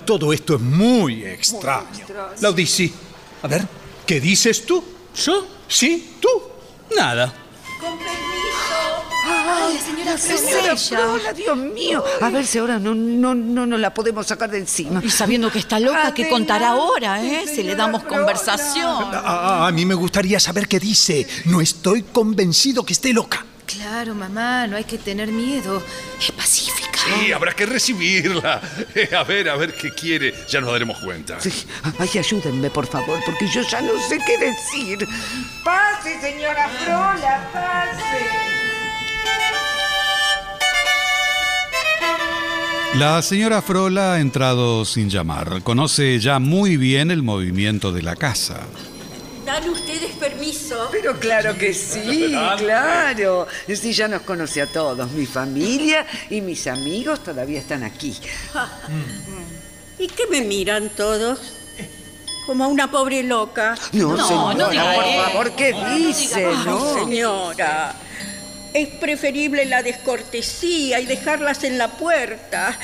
Speaker 8: Todo esto es muy extraño. Laudici, a ver, ¿qué dices tú?
Speaker 3: ¿Yo?
Speaker 8: ¿Sí? ¿Tú?
Speaker 3: Nada.
Speaker 4: Ay, la señora.
Speaker 5: Frola, Dios mío. A ver si ahora no, no, no, no la podemos sacar de encima.
Speaker 6: Y sabiendo que está loca, ¿qué contará ahora, eh? Si le damos conversación.
Speaker 8: A, a mí me gustaría saber qué dice. No estoy convencido que esté loca.
Speaker 4: Claro, mamá, no hay que tener miedo. Es pacífica.
Speaker 7: Sí, habrá que recibirla. Eh, A ver, a ver qué quiere. Ya nos daremos cuenta.
Speaker 5: Sí. Ay, ayúdenme, por favor, porque yo ya no sé qué decir. Pase, señora Frola, pase.
Speaker 2: La señora Frola ha entrado sin llamar. Conoce ya muy bien el movimiento de la casa.
Speaker 9: ¿Dan ustedes permiso?
Speaker 5: Pero claro que sí, claro. Sí, ya nos conoce a todos. Mi familia y mis amigos todavía están aquí.
Speaker 9: ¿Y qué me miran todos? Como a una pobre loca.
Speaker 5: No,
Speaker 6: No,
Speaker 5: señora,
Speaker 6: no diga
Speaker 5: por favor, ¿qué dice?
Speaker 9: Ay,
Speaker 5: No.
Speaker 9: señora. Es preferible la descortesía y dejarlas en la puerta.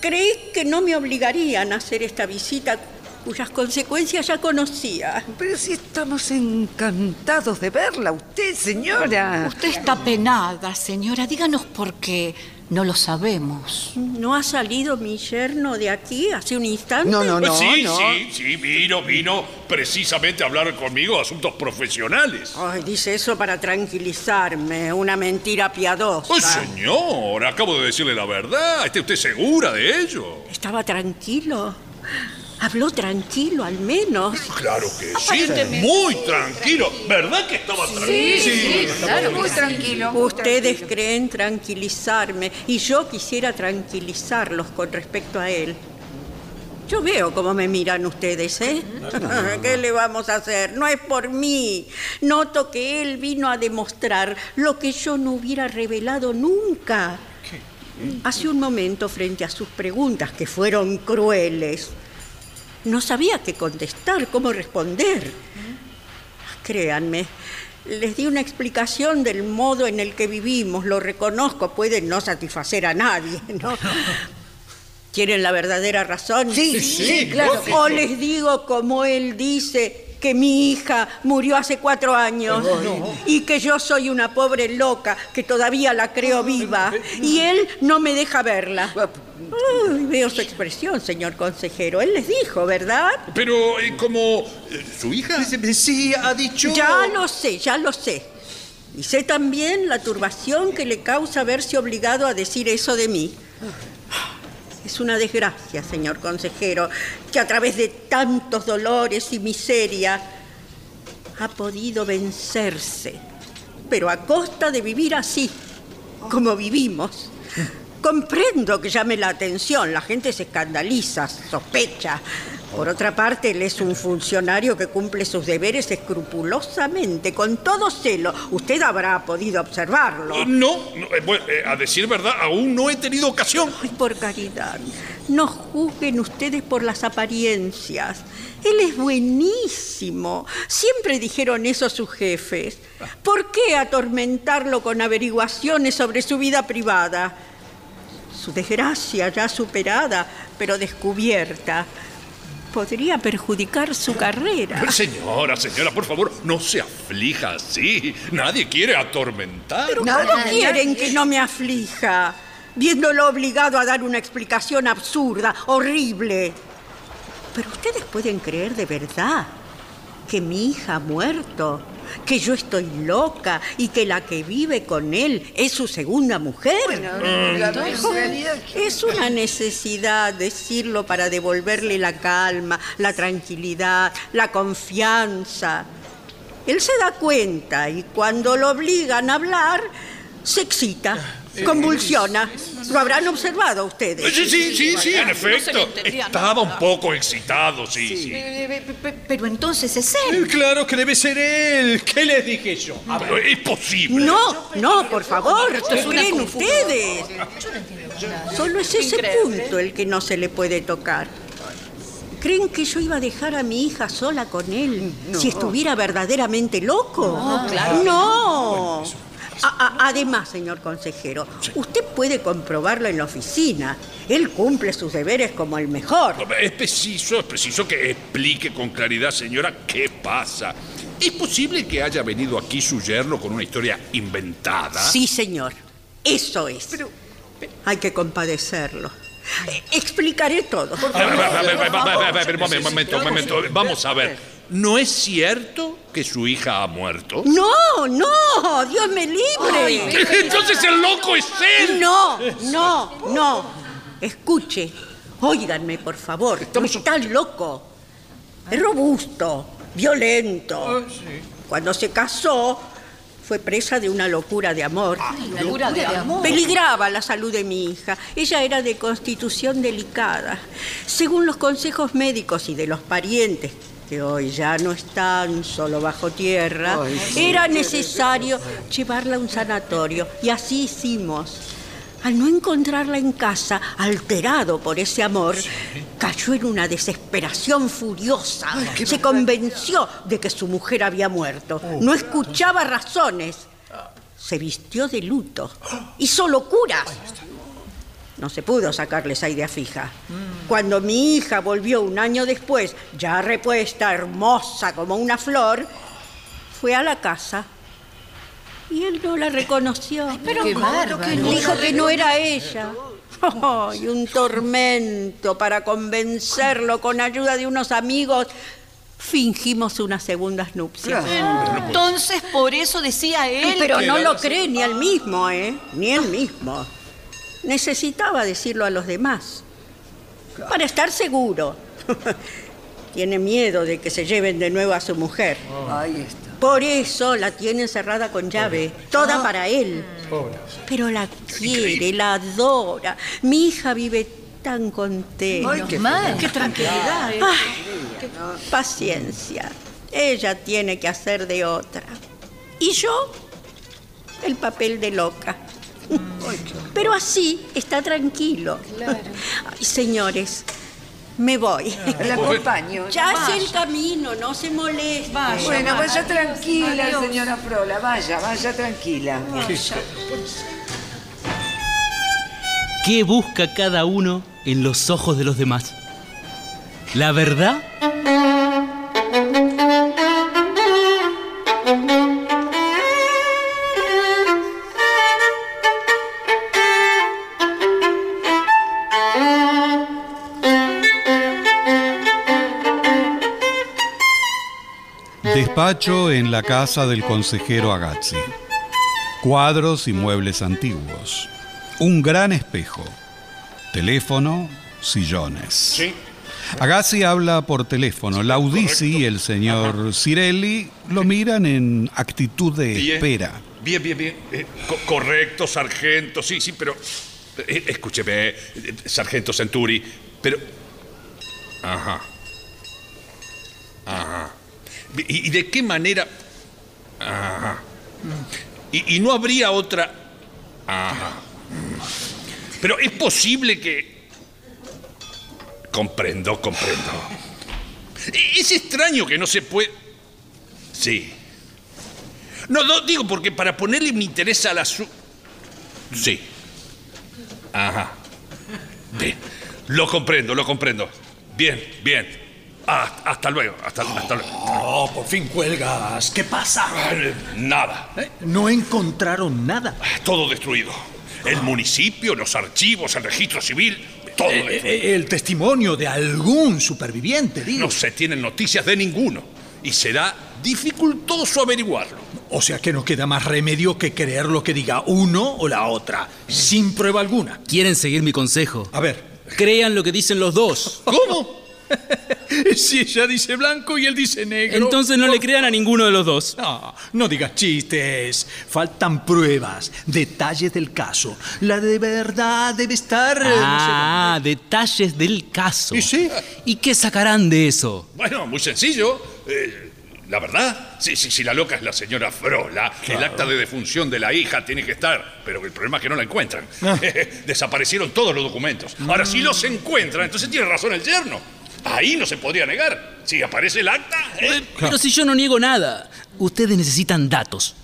Speaker 9: ¿Crees que no me obligarían a hacer esta visita cuyas consecuencias ya conocía?
Speaker 5: Pero si estamos encantados de verla, usted, señora.
Speaker 6: Usted está penada, señora. Díganos por qué. No lo sabemos.
Speaker 9: ¿No ha salido mi yerno de aquí hace un instante?
Speaker 5: No, no, no,
Speaker 7: sí,
Speaker 5: no.
Speaker 7: sí, sí, vino, vino precisamente a hablar conmigo de asuntos profesionales.
Speaker 9: Ay, dice eso para tranquilizarme. Una mentira piadosa.
Speaker 7: Pues señor, acabo de decirle la verdad. ¿Está usted segura de ello?
Speaker 9: ¿Estaba tranquilo? Habló tranquilo, al menos.
Speaker 7: Claro que sí, muy tranquilo. ¿Verdad que estaba tranquilo?
Speaker 4: Sí, claro, muy tranquilo.
Speaker 9: Ustedes creen tranquilizarme y yo quisiera tranquilizarlos con respecto a él. Yo veo cómo me miran ustedes, ¿eh? ¿Qué le vamos a hacer? No es por mí. Noto que él vino a demostrar lo que yo no hubiera revelado nunca. Hace un momento, frente a sus preguntas, que fueron crueles, no sabía qué contestar, cómo responder. Créanme, les di una explicación del modo en el que vivimos, lo reconozco, puede no satisfacer a nadie, ¿no? ¿Quieren la verdadera razón?
Speaker 5: Sí, sí, claro
Speaker 9: O les digo como él dice que mi hija murió hace cuatro años y que yo soy una pobre loca que todavía la creo viva y él no me deja verla. Ay, veo su expresión, señor consejero. Él les dijo, ¿verdad?
Speaker 7: Pero, eh, como eh, su hija.
Speaker 8: Sí, ha dicho.
Speaker 9: Ya lo sé, ya lo sé. Y sé también la turbación que le causa verse obligado a decir eso de mí. Es una desgracia, señor consejero, que a través de tantos dolores y miseria ha podido vencerse, pero a costa de vivir así, como vivimos. Comprendo que llame la atención, la gente se escandaliza, sospecha, Por otra parte, él es un funcionario que cumple sus deberes escrupulosamente, con todo celo. Usted habrá podido observarlo.
Speaker 7: No, no, eh, bueno, eh, a decir verdad, aún no he tenido ocasión.
Speaker 9: Ay, por caridad, no juzguen ustedes por las apariencias. Él es buenísimo. Siempre dijeron eso sus jefes. ¿Por qué atormentarlo con averiguaciones sobre su vida privada? Su desgracia ya superada, pero descubierta, podría perjudicar su carrera.
Speaker 7: Señora, señora, por favor, no se aflija así. Nadie quiere atormentar.
Speaker 9: ¿Pero cómo quieren que no me aflija? Viéndolo obligado a dar una explicación absurda, horrible. Pero ustedes pueden creer de verdad que mi hija ha muerto, que yo estoy loca y que la que vive con él es su segunda mujer. es una necesidad decirlo para devolverle la calma, la tranquilidad, la confianza. Él se da cuenta y cuando lo obligan a hablar, se excita convulsiona. Lo habrán observado ustedes.
Speaker 7: Sí, sí, sí, sí, en efecto. Estaba un poco excitado, sí, sí.
Speaker 6: Pero entonces es él.
Speaker 8: Eh, Claro que debe ser él. ¿Qué les dije yo?
Speaker 7: Pero es posible.
Speaker 9: No, no, por favor,
Speaker 6: Esto
Speaker 9: ¿qué
Speaker 6: es una
Speaker 9: creen
Speaker 6: confusión.
Speaker 9: ustedes? Solo es ese punto el que no se le puede tocar. ¿Creen que yo iba a dejar a mi hija sola con él si estuviera verdaderamente loco?
Speaker 6: No, claro
Speaker 9: No. A- a- además, señor consejero, usted puede comprobarlo en la oficina. Él cumple sus deberes como el mejor.
Speaker 7: Es preciso, es preciso que explique con claridad, señora, qué pasa. ¿Es posible que haya venido aquí su yerno con una historia inventada?
Speaker 9: Sí, señor. Eso es. Hay que compadecerlo. Eh, Explicaré todo.
Speaker 7: A ver, a ver, a ver, a ver, a ver, a ver, un momento, un momento, un momento. Vamos a ver. ¿No es cierto que su hija ha muerto?
Speaker 9: No, no, Dios me libre.
Speaker 7: Entonces el loco es él.
Speaker 9: No, no, no. Escuche, óiganme, por favor. No está loco. Es robusto, violento. Cuando se casó, fue presa de una locura de amor.
Speaker 6: Locura de amor.
Speaker 9: Peligraba la salud de mi hija. Ella era de constitución delicada. Según los consejos médicos y de los parientes, que hoy ya no están solo bajo tierra, era necesario llevarla a un sanatorio. Y así hicimos. Al no encontrarla en casa, alterado por ese amor, cayó en una desesperación furiosa. Se convenció de que su mujer había muerto. No escuchaba razones. Se vistió de luto. Hizo locuras. No se pudo sacarle esa idea fija. Cuando mi hija volvió un año después, ya repuesta, hermosa como una flor, fue a la casa y él no la reconoció.
Speaker 6: Pero qué bárbaro.
Speaker 9: Dijo que no era ella. ¡Ay, un tormento para convencerlo con ayuda de unos amigos! Fingimos unas segundas nupcias.
Speaker 6: Entonces, por eso decía él.
Speaker 9: Pero no lo cree ni él mismo, ¿eh? Ni él mismo. Necesitaba decirlo a los demás. Para estar seguro. Tiene miedo de que se lleven de nuevo a su mujer.
Speaker 5: Ahí está.
Speaker 9: Por eso la tiene encerrada con llave, toda para él. Pero la quiere, la adora. Mi hija vive tan contenta.
Speaker 5: Ay, qué
Speaker 6: Mal, qué tranquilidad. eh.
Speaker 9: Ay, paciencia. Ella tiene que hacer de otra. Y yo, el papel de loca. Pero así está tranquilo. Ay, señores, me voy.
Speaker 5: La acompaño.
Speaker 9: Ya hace el camino, no se moleste.
Speaker 5: Bueno, vaya tranquila, señora Frola. Vaya, vaya tranquila.
Speaker 3: ¿Qué busca cada uno en los ojos de los demás? ¿La verdad?
Speaker 2: Despacho en la casa del consejero Agazzi. Cuadros y muebles antiguos. Un gran espejo. Teléfono, sillones.
Speaker 7: Sí.
Speaker 2: Agazzi habla por teléfono. Laudisi y el señor Cirelli lo miran en actitud de
Speaker 7: Bien.
Speaker 2: espera.
Speaker 7: Bien, bien, bien. Eh, co- correcto, sargento, sí, sí, pero... eh, escúcheme, eh, sargento Centuri, pero... Ajá. Ajá. ¿Y, de qué manera? Ajá. Y, no habría otra. Ajá. Pero es posible que. Comprendo, comprendo. E- Es extraño que no se puede. Sí. No, no, digo porque para ponerle un interés a la su. Sí. Ajá. Bien. Lo comprendo, lo comprendo. Bien, bien. Ah, hasta luego, hasta, hasta luego.
Speaker 8: Oh, por fin cuelgas. ¿Qué pasa?
Speaker 7: Nada.
Speaker 8: ¿Eh? No encontraron nada.
Speaker 7: Todo destruido. El municipio, los archivos, el registro civil, todo
Speaker 8: Eh,
Speaker 7: destruido.
Speaker 8: eh, el testimonio de algún superviviente, digo.
Speaker 7: No se tienen noticias de ninguno. Y será dificultoso averiguarlo.
Speaker 8: O sea que no queda más remedio que creer lo que diga uno o la otra, sin prueba alguna.
Speaker 3: ¿Quieren seguir mi consejo?
Speaker 8: A ver.
Speaker 3: Crean lo que dicen los dos.
Speaker 7: ¿Cómo?
Speaker 8: Si ella dice blanco y él dice negro.
Speaker 3: Entonces no le crean a ninguno de los dos.
Speaker 8: No, no digas chistes. Faltan pruebas, detalles del caso. La de verdad debe estar. no sé
Speaker 3: Ah, detalles del caso.
Speaker 8: ¿Y sí?
Speaker 3: ¿Y qué sacarán de eso?
Speaker 7: Bueno, muy sencillo. Eh, la verdad, si, si, si la loca es la señora Frola, el acta de defunción de la hija tiene que estar, pero el problema es que no la encuentran.
Speaker 8: Ah.
Speaker 7: Desaparecieron todos los documentos. Ahora, si los encuentran, entonces tiene razón el yerno. Ahí no se podría negar. Si aparece el acta... ¿eh?
Speaker 3: Pero si yo no niego nada, ustedes necesitan datos,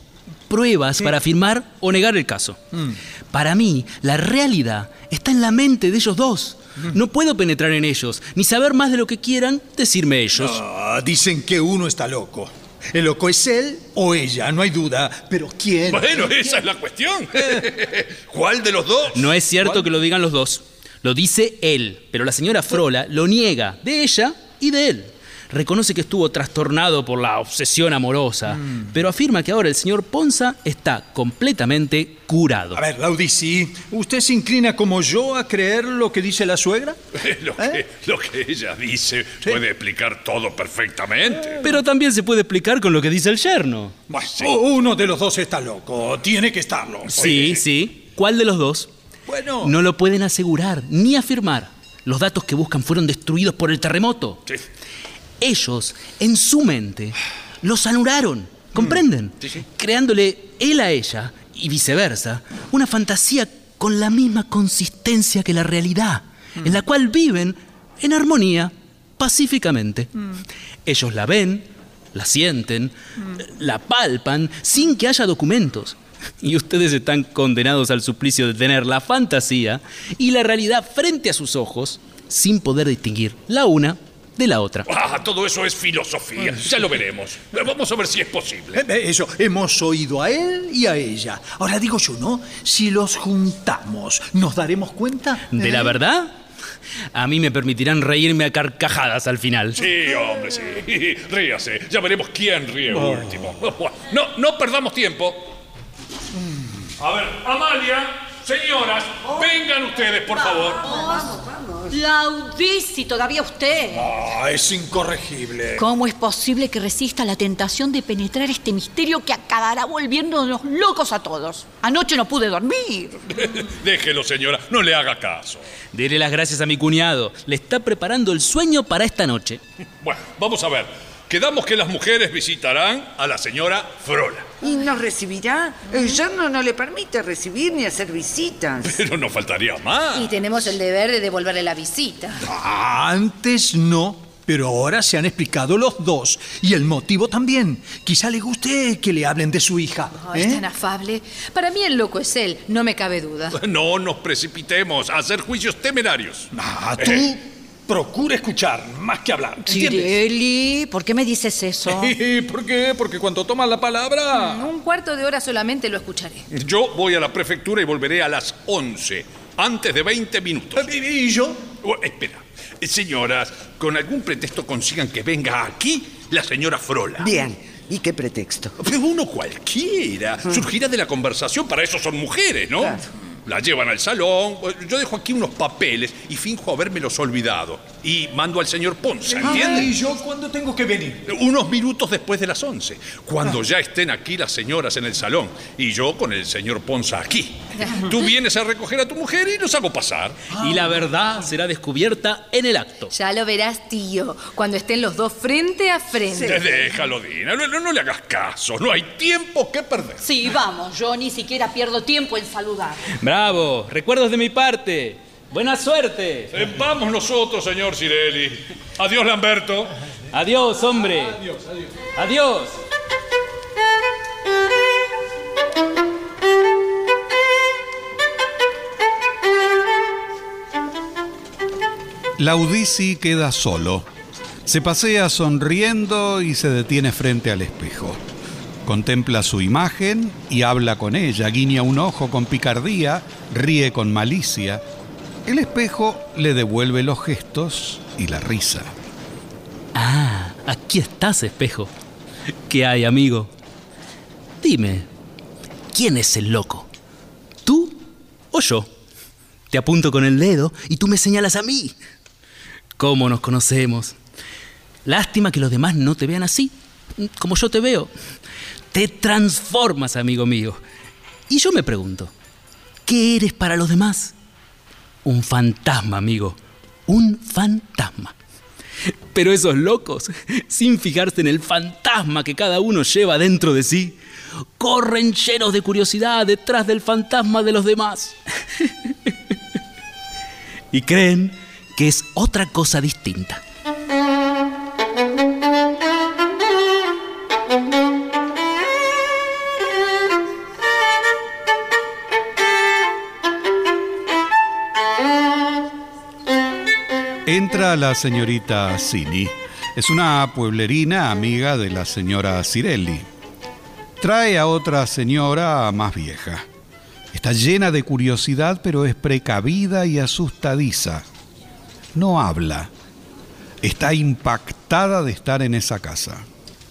Speaker 3: pruebas para afirmar o negar el caso. Para mí, la realidad está en la mente de ellos dos. No puedo penetrar en ellos, ni saber más de lo que quieran decirme ellos.
Speaker 8: Ah, dicen que uno está loco. El loco es él o ella, no hay duda. Pero ¿quién?
Speaker 7: Bueno, esa es la cuestión. ¿Cuál de los dos?
Speaker 3: No es cierto que lo digan los dos. Lo dice él, pero la señora Frola lo niega de ella y de él. Reconoce que estuvo trastornado por la obsesión amorosa, pero afirma que ahora el señor Ponza está completamente curado.
Speaker 8: A ver, Laudici, ¿usted se inclina como yo a creer lo que dice la suegra?
Speaker 7: Lo que, lo que ella dice puede explicar todo perfectamente.
Speaker 3: Pero también se puede explicar con lo que dice el yerno.
Speaker 8: Bueno, uno de los dos está loco, tiene que estarlo.
Speaker 3: Sí, sí. ¿Cuál de los dos?
Speaker 8: Bueno.
Speaker 3: No lo pueden asegurar ni afirmar. Los datos que buscan fueron destruidos por el terremoto.
Speaker 7: Sí.
Speaker 3: Ellos, en su mente, los anularon. ¿Comprenden?
Speaker 7: Sí, sí.
Speaker 3: Creándole él a ella y viceversa una fantasía con la misma consistencia que la realidad, en la cual viven en armonía, pacíficamente. Ellos la ven, la sienten, la palpan, sin que haya documentos. Y ustedes están condenados al suplicio de tener la fantasía y la realidad frente a sus ojos, sin poder distinguir la una de la otra.
Speaker 7: Ah, todo eso es filosofía. Ya lo veremos. Vamos a ver si es posible.
Speaker 8: Eh, eh, Eso, hemos oído a él y a ella. Ahora digo yo, ¿no? Si los juntamos, ¿nos daremos cuenta?
Speaker 3: ¿De la
Speaker 8: ¿Eh?
Speaker 3: verdad? A mí me permitirán reírme a carcajadas al final.
Speaker 7: Sí, hombre, sí. Ríase. Ya veremos quién ríe último. No, no perdamos tiempo. A ver, Amalia, señoras, vengan ustedes, por favor.
Speaker 6: Laudici, todavía usted.
Speaker 8: Ah, es incorregible.
Speaker 6: ¿Cómo es posible que resista la tentación de penetrar este misterio que acabará volviéndonos locos a todos? Anoche no pude dormir.
Speaker 7: Déjelo, señora. No le haga caso.
Speaker 3: Diré las gracias a mi cuñado. Le está preparando el sueño para esta noche.
Speaker 7: Bueno, vamos a ver. Quedamos que las mujeres visitarán a la señora Frola.
Speaker 5: ¿Y nos recibirá? El yerno no le permite recibir ni hacer visitas.
Speaker 7: Pero no faltaría más.
Speaker 4: Y tenemos el deber de devolverle la visita.
Speaker 8: Antes no, pero ahora se han explicado los dos. Y el motivo también. Quizá le guste que le hablen de su hija. ¿eh?
Speaker 4: es tan afable. Para mí el loco es él, no me cabe duda.
Speaker 7: No nos precipitemos a hacer juicios temerarios.
Speaker 8: Ah, tú procura escuchar más que hablar. ¿entiendes?
Speaker 6: Tireli, ¿por qué me dices eso?
Speaker 8: ¿Por qué? Porque cuando tomas la palabra...
Speaker 4: Un cuarto de hora solamente lo escucharé.
Speaker 7: Yo voy a la prefectura y volveré a las 11, antes de 20 minutos.
Speaker 8: ¿Y y yo?
Speaker 7: Oh, espera. Eh, Señoras, con algún pretexto consigan que venga aquí la señora Frola.
Speaker 5: Bien. ¿Y qué pretexto?
Speaker 7: Pero uno cualquiera. Surgirá de la conversación, para eso son mujeres, ¿no?
Speaker 5: Claro.
Speaker 7: La llevan al salón. Yo dejo aquí unos papeles y finjo habérmelos olvidado. Y mando al señor Ponza, ¿entiende?
Speaker 8: ¿Y yo cuándo tengo que venir?
Speaker 7: Unos minutos después de las 11, cuando ya estén aquí las señoras en el salón y yo con el señor Ponza aquí. Tú vienes a recoger a tu mujer y los hago pasar.
Speaker 3: Y la verdad será descubierta en el acto.
Speaker 4: Ya lo verás, tío, cuando estén los dos frente a frente.
Speaker 7: Déjalo, Dina, no, no- no le hagas caso, no hay tiempo que perder.
Speaker 6: Sí, vamos, yo ni siquiera pierdo tiempo en saludar.
Speaker 3: Bravo, recuerdos de mi parte. Buena suerte.
Speaker 7: Eh, vamos nosotros, señor Cirelli. Adiós, Lamberto.
Speaker 3: Adiós, hombre.
Speaker 8: Adiós, adiós.
Speaker 3: Adiós.
Speaker 2: Laudisi queda solo. Se pasea sonriendo y se detiene frente al espejo. Contempla su imagen y habla con ella, guiña un ojo con picardía, ríe con malicia. El espejo le devuelve los gestos y la risa.
Speaker 3: Ah, aquí estás, espejo. ¿Qué hay, amigo? Dime, ¿quién es el loco? ¿Tú o yo? Te apunto con el dedo y tú me señalas a mí. ¿Cómo nos conocemos? Lástima que los demás no te vean así, como yo te veo. Te transformas, amigo mío. Y yo me pregunto, ¿qué eres para los demás? Un fantasma, amigo. Un fantasma. Pero esos locos, sin fijarse en el fantasma que cada uno lleva dentro de sí, corren llenos de curiosidad detrás del fantasma de los demás. y creen que es otra cosa distinta.
Speaker 2: Entra la señorita Cini. Es una pueblerina amiga de la señora Cirelli. Trae a otra señora más vieja. Está llena de curiosidad, pero es precavida y asustadiza. No habla. Está impactada de estar en esa casa.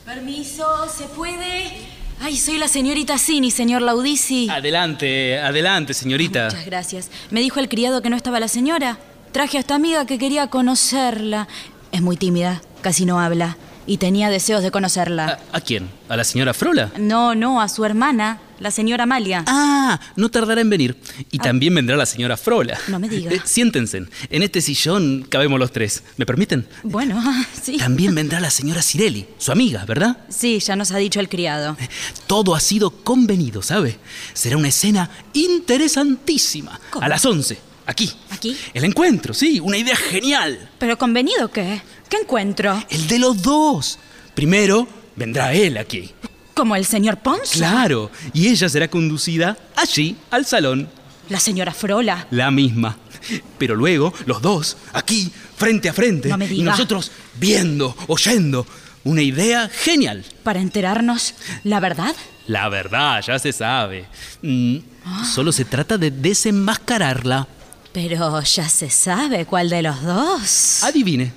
Speaker 11: Permiso, ¿se puede? Ay, soy la señorita Cini, señor Laudisi.
Speaker 3: Adelante, adelante, señorita.
Speaker 11: Muchas gracias. Me dijo el criado que no estaba la señora. Traje a esta amiga que quería conocerla. Es muy tímida, casi no habla. Y tenía deseos de conocerla.
Speaker 3: ¿A, a quién? ¿A la señora Frola?
Speaker 11: No, no, a su hermana, la señora Amalia.
Speaker 3: Ah, no tardará en venir. Y también vendrá la señora Frola.
Speaker 11: No me diga.
Speaker 3: Eh, siéntense. En este sillón cabemos los tres. ¿Me permiten?
Speaker 11: Bueno, sí.
Speaker 3: También vendrá la señora Cirelli, su amiga, ¿verdad?
Speaker 11: Sí, ya nos ha dicho el criado.
Speaker 3: Todo ha sido convenido, ¿sabe? Será una escena interesantísima.
Speaker 11: ¿Cómo?
Speaker 3: A las 11, aquí.
Speaker 11: ¿Aquí?
Speaker 3: El encuentro, sí, una idea genial.
Speaker 11: ¿Pero convenido qué? ¿Qué encuentro?
Speaker 3: El de los dos. Primero vendrá él aquí.
Speaker 11: ¿Como el señor Ponce?
Speaker 3: Claro, y ella será conducida allí, al salón.
Speaker 11: La señora Frola.
Speaker 3: La misma. Pero luego, los dos, aquí, frente a frente.
Speaker 11: No me
Speaker 3: y
Speaker 11: diga.
Speaker 3: nosotros viendo, oyendo. Una idea genial.
Speaker 11: Para enterarnos la verdad.
Speaker 3: La verdad, ya se sabe. Mm, Solo se trata de desenmascararla.
Speaker 11: Pero ya se sabe cuál de los dos.
Speaker 3: Adivine.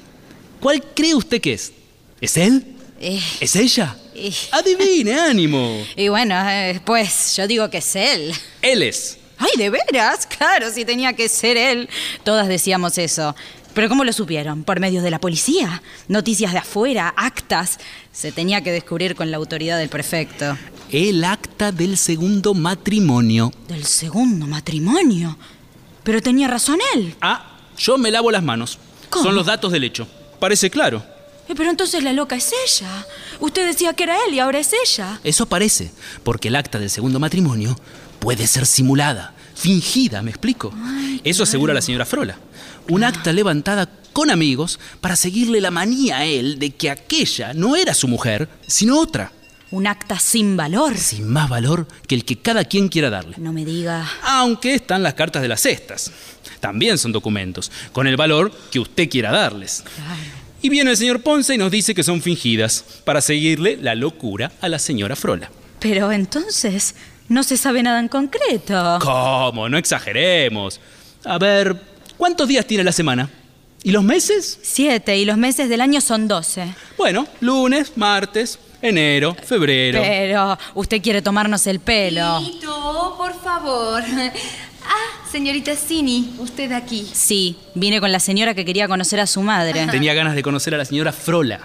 Speaker 3: ¿Cuál cree usted que es? ¿Es él?
Speaker 11: Eh,
Speaker 3: ¿Es ella?
Speaker 11: eh.
Speaker 3: Adivine, ánimo.
Speaker 11: Y bueno, eh, pues yo digo que es él.
Speaker 3: Él es.
Speaker 11: Ay, ¿de veras? Claro, si tenía que ser él. Todas decíamos eso. Pero ¿cómo lo supieron? ¿Por medio de la policía? ¿Noticias de afuera? ¿Actas? Se tenía que descubrir con la autoridad del prefecto.
Speaker 3: El acta del segundo matrimonio.
Speaker 11: ¿Del segundo matrimonio? Pero tenía razón él.
Speaker 3: Ah, yo me lavo las manos.
Speaker 11: ¿Cómo?
Speaker 3: Son los datos del hecho. Parece claro.
Speaker 11: Eh, Pero entonces la loca es ella. Usted decía que era él y ahora es ella.
Speaker 3: Eso parece, porque el acta del segundo matrimonio puede ser simulada, fingida, ¿me explico? Eso asegura la señora Frola. Un acta levantada con amigos para seguirle la manía a él de que aquella no era su mujer, sino otra,
Speaker 11: Un acta sin valor.
Speaker 3: sin más valor que el que cada quien quiera darle.
Speaker 11: No me diga.
Speaker 3: Aunque están las cartas de las cestas. También son documentos, con el valor que usted quiera darles. Y viene el señor Ponce y nos dice que son fingidas, para seguirle la locura a la señora Frola.
Speaker 11: Pero entonces no se sabe nada en concreto.
Speaker 3: ¿Cómo? No exageremos. A ver, ¿cuántos días tiene la semana? ¿Y los meses?
Speaker 11: Siete y los meses del año son doce.
Speaker 3: Bueno, lunes, martes, enero, febrero.
Speaker 11: Pero usted quiere tomarnos el pelo.
Speaker 4: Tito, por favor. Ah, señorita Cini, usted aquí.
Speaker 11: Sí, vine con la señora que quería conocer a su madre.
Speaker 3: Tenía ganas de conocer a la señora Frola.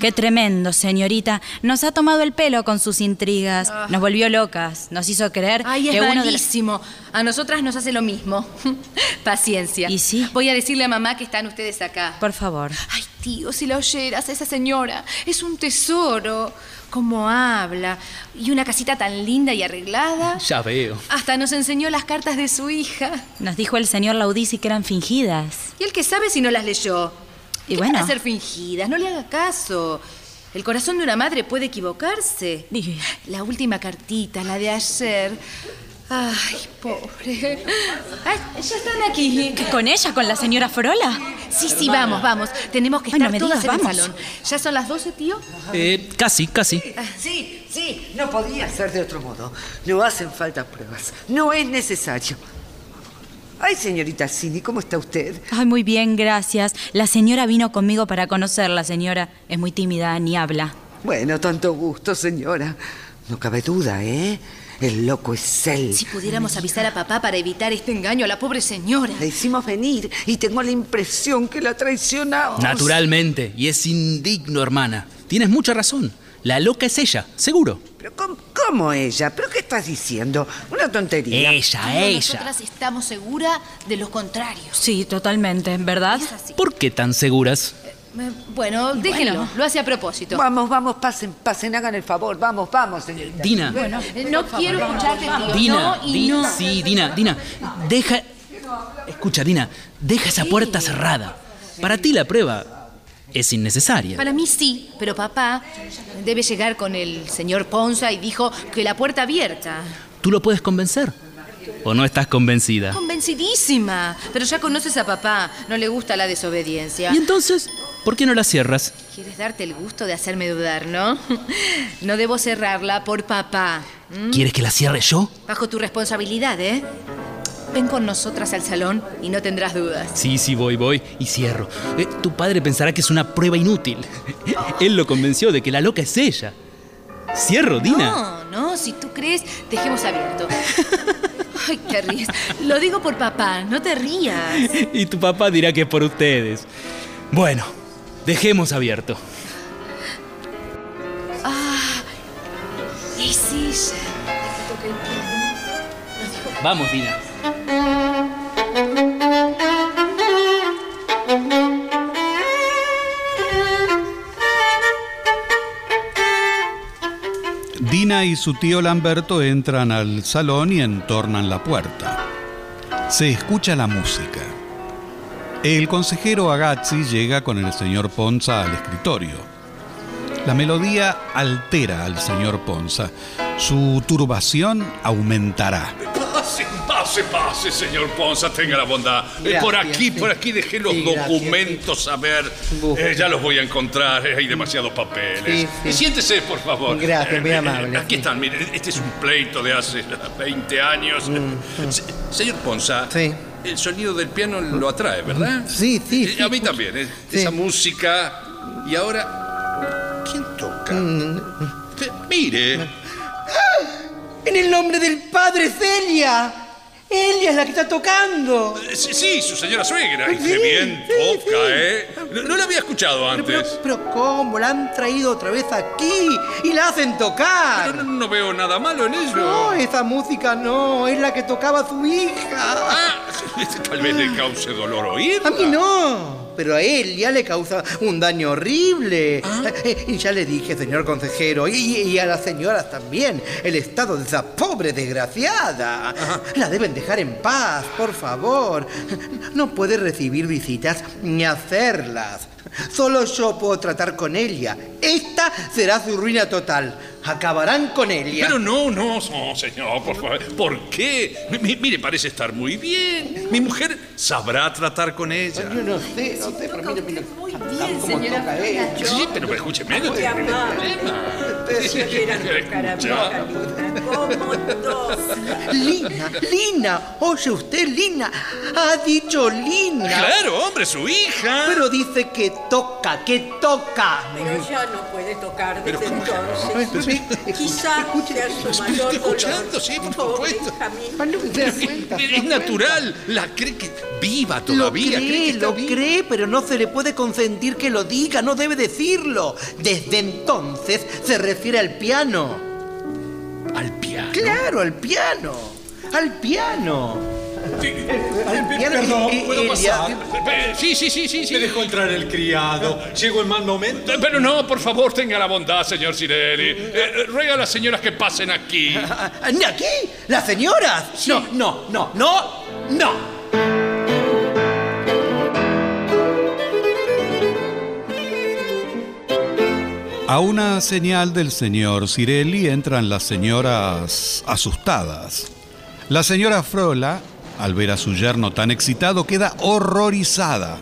Speaker 11: Qué tremendo, señorita. Nos ha tomado el pelo con sus intrigas. Nos volvió locas. Nos hizo creer
Speaker 4: Ay, es
Speaker 11: que uno de los...
Speaker 4: malísimo. A nosotras nos hace lo mismo. Paciencia.
Speaker 11: ¿Y sí?
Speaker 4: Voy a decirle a mamá que están ustedes acá.
Speaker 11: Por favor.
Speaker 4: Ay, tío, si la oyeras, esa señora es un tesoro. Cómo habla. Y una casita tan linda y arreglada.
Speaker 3: Ya veo.
Speaker 4: Hasta nos enseñó las cartas de su hija.
Speaker 11: Nos dijo el señor Laudisi que eran fingidas.
Speaker 4: Y él que sabe si no las leyó.
Speaker 11: Y
Speaker 4: ¿Qué
Speaker 11: bueno.
Speaker 4: van a ser fingidas? No le haga caso. El corazón de una madre puede equivocarse. La última cartita, la de ayer. Ay, pobre. Ay, ya están aquí.
Speaker 11: ¿Con ella, con la señora Frola?
Speaker 4: Sí, sí, vamos, vamos. Tenemos que
Speaker 11: Ay, no
Speaker 4: estar
Speaker 11: me
Speaker 4: todas
Speaker 11: digas,
Speaker 4: en el
Speaker 11: vamos.
Speaker 4: salón. ¿Ya son las 12, tío?
Speaker 3: Eh, casi, casi.
Speaker 5: Sí, sí, no podía ser de otro modo. No hacen falta pruebas. No es necesario. Ay, señorita Cini, ¿cómo está usted?
Speaker 11: Ay, muy bien, gracias. La señora vino conmigo para conocerla, señora. Es muy tímida, ni habla.
Speaker 5: Bueno, tanto gusto, señora. No cabe duda, ¿eh? El loco es él.
Speaker 4: Si pudiéramos avisar a papá para evitar este engaño a la pobre señora.
Speaker 5: La hicimos venir y tengo la impresión que la traicionamos.
Speaker 3: Naturalmente. Y es indigno, hermana. Tienes mucha razón. La loca es ella, seguro.
Speaker 5: Pero ¿cómo, cómo ella? ¿Pero qué estás diciendo? Una tontería.
Speaker 3: Ella,
Speaker 4: Pero
Speaker 3: ella.
Speaker 4: Nosotras estamos seguras de lo contrario.
Speaker 11: Sí, totalmente, ¿verdad?
Speaker 4: Es así.
Speaker 3: ¿Por qué tan seguras?
Speaker 4: Eh, Bueno, déjenlo. Lo hace a propósito.
Speaker 5: Vamos, vamos, pasen, pasen, hagan el favor. Vamos, vamos, señorita.
Speaker 3: Dina.
Speaker 4: Eh, No quiero escucharte, tío.
Speaker 3: Dina,
Speaker 4: no, y
Speaker 3: Di-
Speaker 4: no.
Speaker 3: sí, Dina, Dina, deja. Escucha, Dina, deja esa puerta cerrada. Para ti la prueba es innecesaria.
Speaker 4: Para mí sí, pero papá debe llegar con el señor Ponza y dijo que la puerta abierta.
Speaker 3: ¿Tú lo puedes convencer? ¿O no estás convencida?
Speaker 4: Convencidísima. Pero ya conoces a papá. No le gusta la desobediencia.
Speaker 3: ¿Y entonces, por qué no la cierras?
Speaker 4: Quieres darte el gusto de hacerme dudar, ¿no? No debo cerrarla por papá. ¿m?
Speaker 3: ¿Quieres que la cierre yo?
Speaker 4: Bajo tu responsabilidad, ¿eh? Ven con nosotras al salón y no tendrás dudas.
Speaker 3: Sí, sí, voy, voy y cierro. Eh, tu padre pensará que es una prueba inútil. Él lo convenció de que la loca es ella. Cierro, Dina.
Speaker 4: No, no, si tú crees, dejemos abierto. Ay, te ríes. Lo digo por papá, no te rías.
Speaker 3: Y tu papá dirá que es por ustedes. Bueno, dejemos abierto.
Speaker 4: Es ella.
Speaker 3: Vamos, Dina.
Speaker 2: Dina y su tío Lamberto entran al salón y entornan la puerta. Se escucha la música. El consejero Agazzi llega con el señor Ponza al escritorio. La melodía altera al señor Ponza. Su turbación aumentará.
Speaker 7: Pase, pase, pase, señor Ponza, tenga la bondad. Eh,
Speaker 10: Gracias,
Speaker 7: por aquí,
Speaker 10: sí.
Speaker 7: por aquí dejé los
Speaker 10: Sí, gracias,
Speaker 7: documentos, a ver. Eh, ya los voy a encontrar, eh, hay demasiados papeles.
Speaker 10: Sí, sí.
Speaker 7: Siéntese, por favor.
Speaker 10: Gracias, muy
Speaker 7: eh,
Speaker 10: amable,
Speaker 7: Aquí
Speaker 10: sí.
Speaker 7: están, mire, este es un pleito de hace 20 años. Se- señor Ponza,
Speaker 10: Mm, Sí.
Speaker 7: El sonido del piano lo atrae, ¿verdad?
Speaker 10: Sí, sí,
Speaker 7: Eh,
Speaker 10: sí.
Speaker 7: A mí también, eh,
Speaker 10: Sí.
Speaker 7: esa música. Y ahora, ¿quién toca?
Speaker 10: Mm.
Speaker 7: Mire.
Speaker 10: En el nombre del padre Celia. Ella es la que está tocando.
Speaker 7: Eh, Sí, sí, su señora suegra. Y
Speaker 10: Sí,
Speaker 7: qué bien
Speaker 10: sí,
Speaker 7: toca. ¿eh? No, no la había escuchado
Speaker 10: Pero, pero,
Speaker 7: antes.
Speaker 10: pero ¿cómo? La han traído otra vez aquí y la hacen tocar.
Speaker 7: Pero no, no veo nada malo en ello.
Speaker 10: No, esa música no, es la que tocaba su hija.
Speaker 7: Ah, tal vez le cause dolor oírla.
Speaker 10: A mí no, pero a él ya le causa un daño horrible. Eh, Y ya le dije, señor consejero, y, y a las señoras también, el estado de esa pobre desgraciada. La deben dejar en paz, por favor. No puede recibir visitas ni hacerlas. Solo yo puedo tratar con ella. Esta será su ruina total. Acabarán con ella.
Speaker 7: Pero no, no, no, señor, por favor. ¿Por qué? Mi- mi- mire, parece estar muy bien. Mi mujer sabrá tratar con ella.
Speaker 10: Yo no sé, no sé, pero mire, mire.
Speaker 4: bien,
Speaker 10: cómo
Speaker 4: señora.
Speaker 7: Sí, pero, escúcheme, no tiene problema.
Speaker 10: Lina, Lina, oye usted, Lina, ha dicho Lina.
Speaker 7: Claro, hombre, su hija.
Speaker 10: Pero dice que toca, que toca.
Speaker 9: Pero ya no puede tocar desde
Speaker 7: Pero, ¿cómo que no?
Speaker 9: entonces. Quizá sea su mayor
Speaker 7: Estoy escuchando, sí, por
Speaker 9: Pobre
Speaker 7: supuesto. Es natural. La cree que viva
Speaker 10: Lo
Speaker 7: todavía. cree que
Speaker 10: cree,
Speaker 7: está
Speaker 10: lo
Speaker 7: viva.
Speaker 10: cree, pero no se le puede consentir que lo diga, no debe decirlo. Desde entonces se refiere al piano.
Speaker 7: Al piano.
Speaker 10: Claro, al piano. Al piano. Piano.
Speaker 8: Perdón,
Speaker 10: Eh,
Speaker 8: ¿puedo
Speaker 10: eh,
Speaker 8: pasar?
Speaker 7: Eh, Sí, sí, sí, sí, sí.
Speaker 8: Me dejó entrar el criado. Llegó en mal momento.
Speaker 7: Eh, Pero no, por favor, tenga la bondad, señor Cirelli. Eh, eh, ruega a las señoras que pasen aquí.
Speaker 10: ¿Aquí? ¿Las señoras? No, no, no, no, no.
Speaker 2: A una señal del señor Cirelli entran las señoras asustadas. La señora Frola, al ver a su yerno tan excitado, queda horrorizada.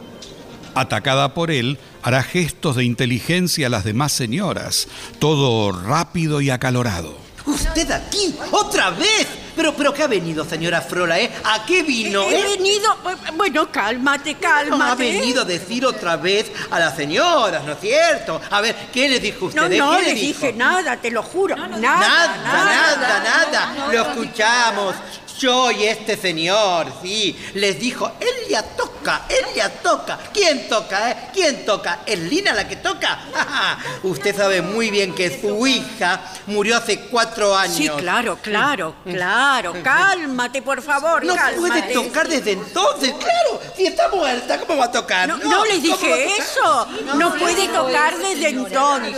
Speaker 2: Atacada por él, hará gestos de inteligencia a las demás señoras, todo rápido y acalorado.
Speaker 10: ¿Usted aquí? ¿Otra vez? Pero, pero, ¿qué ha venido, señora Frola, eh? ¿A qué vino,
Speaker 9: He
Speaker 10: eh?
Speaker 9: venido. Bueno, cálmate,
Speaker 10: No,
Speaker 9: cálmate.
Speaker 10: ha venido a decir otra vez a las señoras, ¿no es cierto? A ver, ¿qué le dijo usted?
Speaker 9: No,
Speaker 10: eh?
Speaker 9: no
Speaker 10: ¿Qué
Speaker 9: le
Speaker 10: dijo?
Speaker 9: dije nada, te lo juro. nada,
Speaker 10: Nada, nada,
Speaker 9: nada,
Speaker 10: nada. Lo escuchamos. Yo y este señor, sí. Les dijo, ella toca, ella toca. ¿Quién toca, eh? ¿Quién toca? ¿Es Lina la que toca? Usted sabe muy bien que su hija murió hace cuatro años.
Speaker 9: Sí, claro, claro, claro. Cálmate, por favor,
Speaker 10: No
Speaker 9: cálmate.
Speaker 10: puede tocar desde entonces, claro. Si está muerta, ¿cómo va a tocar?
Speaker 9: No, no les
Speaker 10: ¿cómo va a
Speaker 9: dije eso. No puede tocar desde entonces.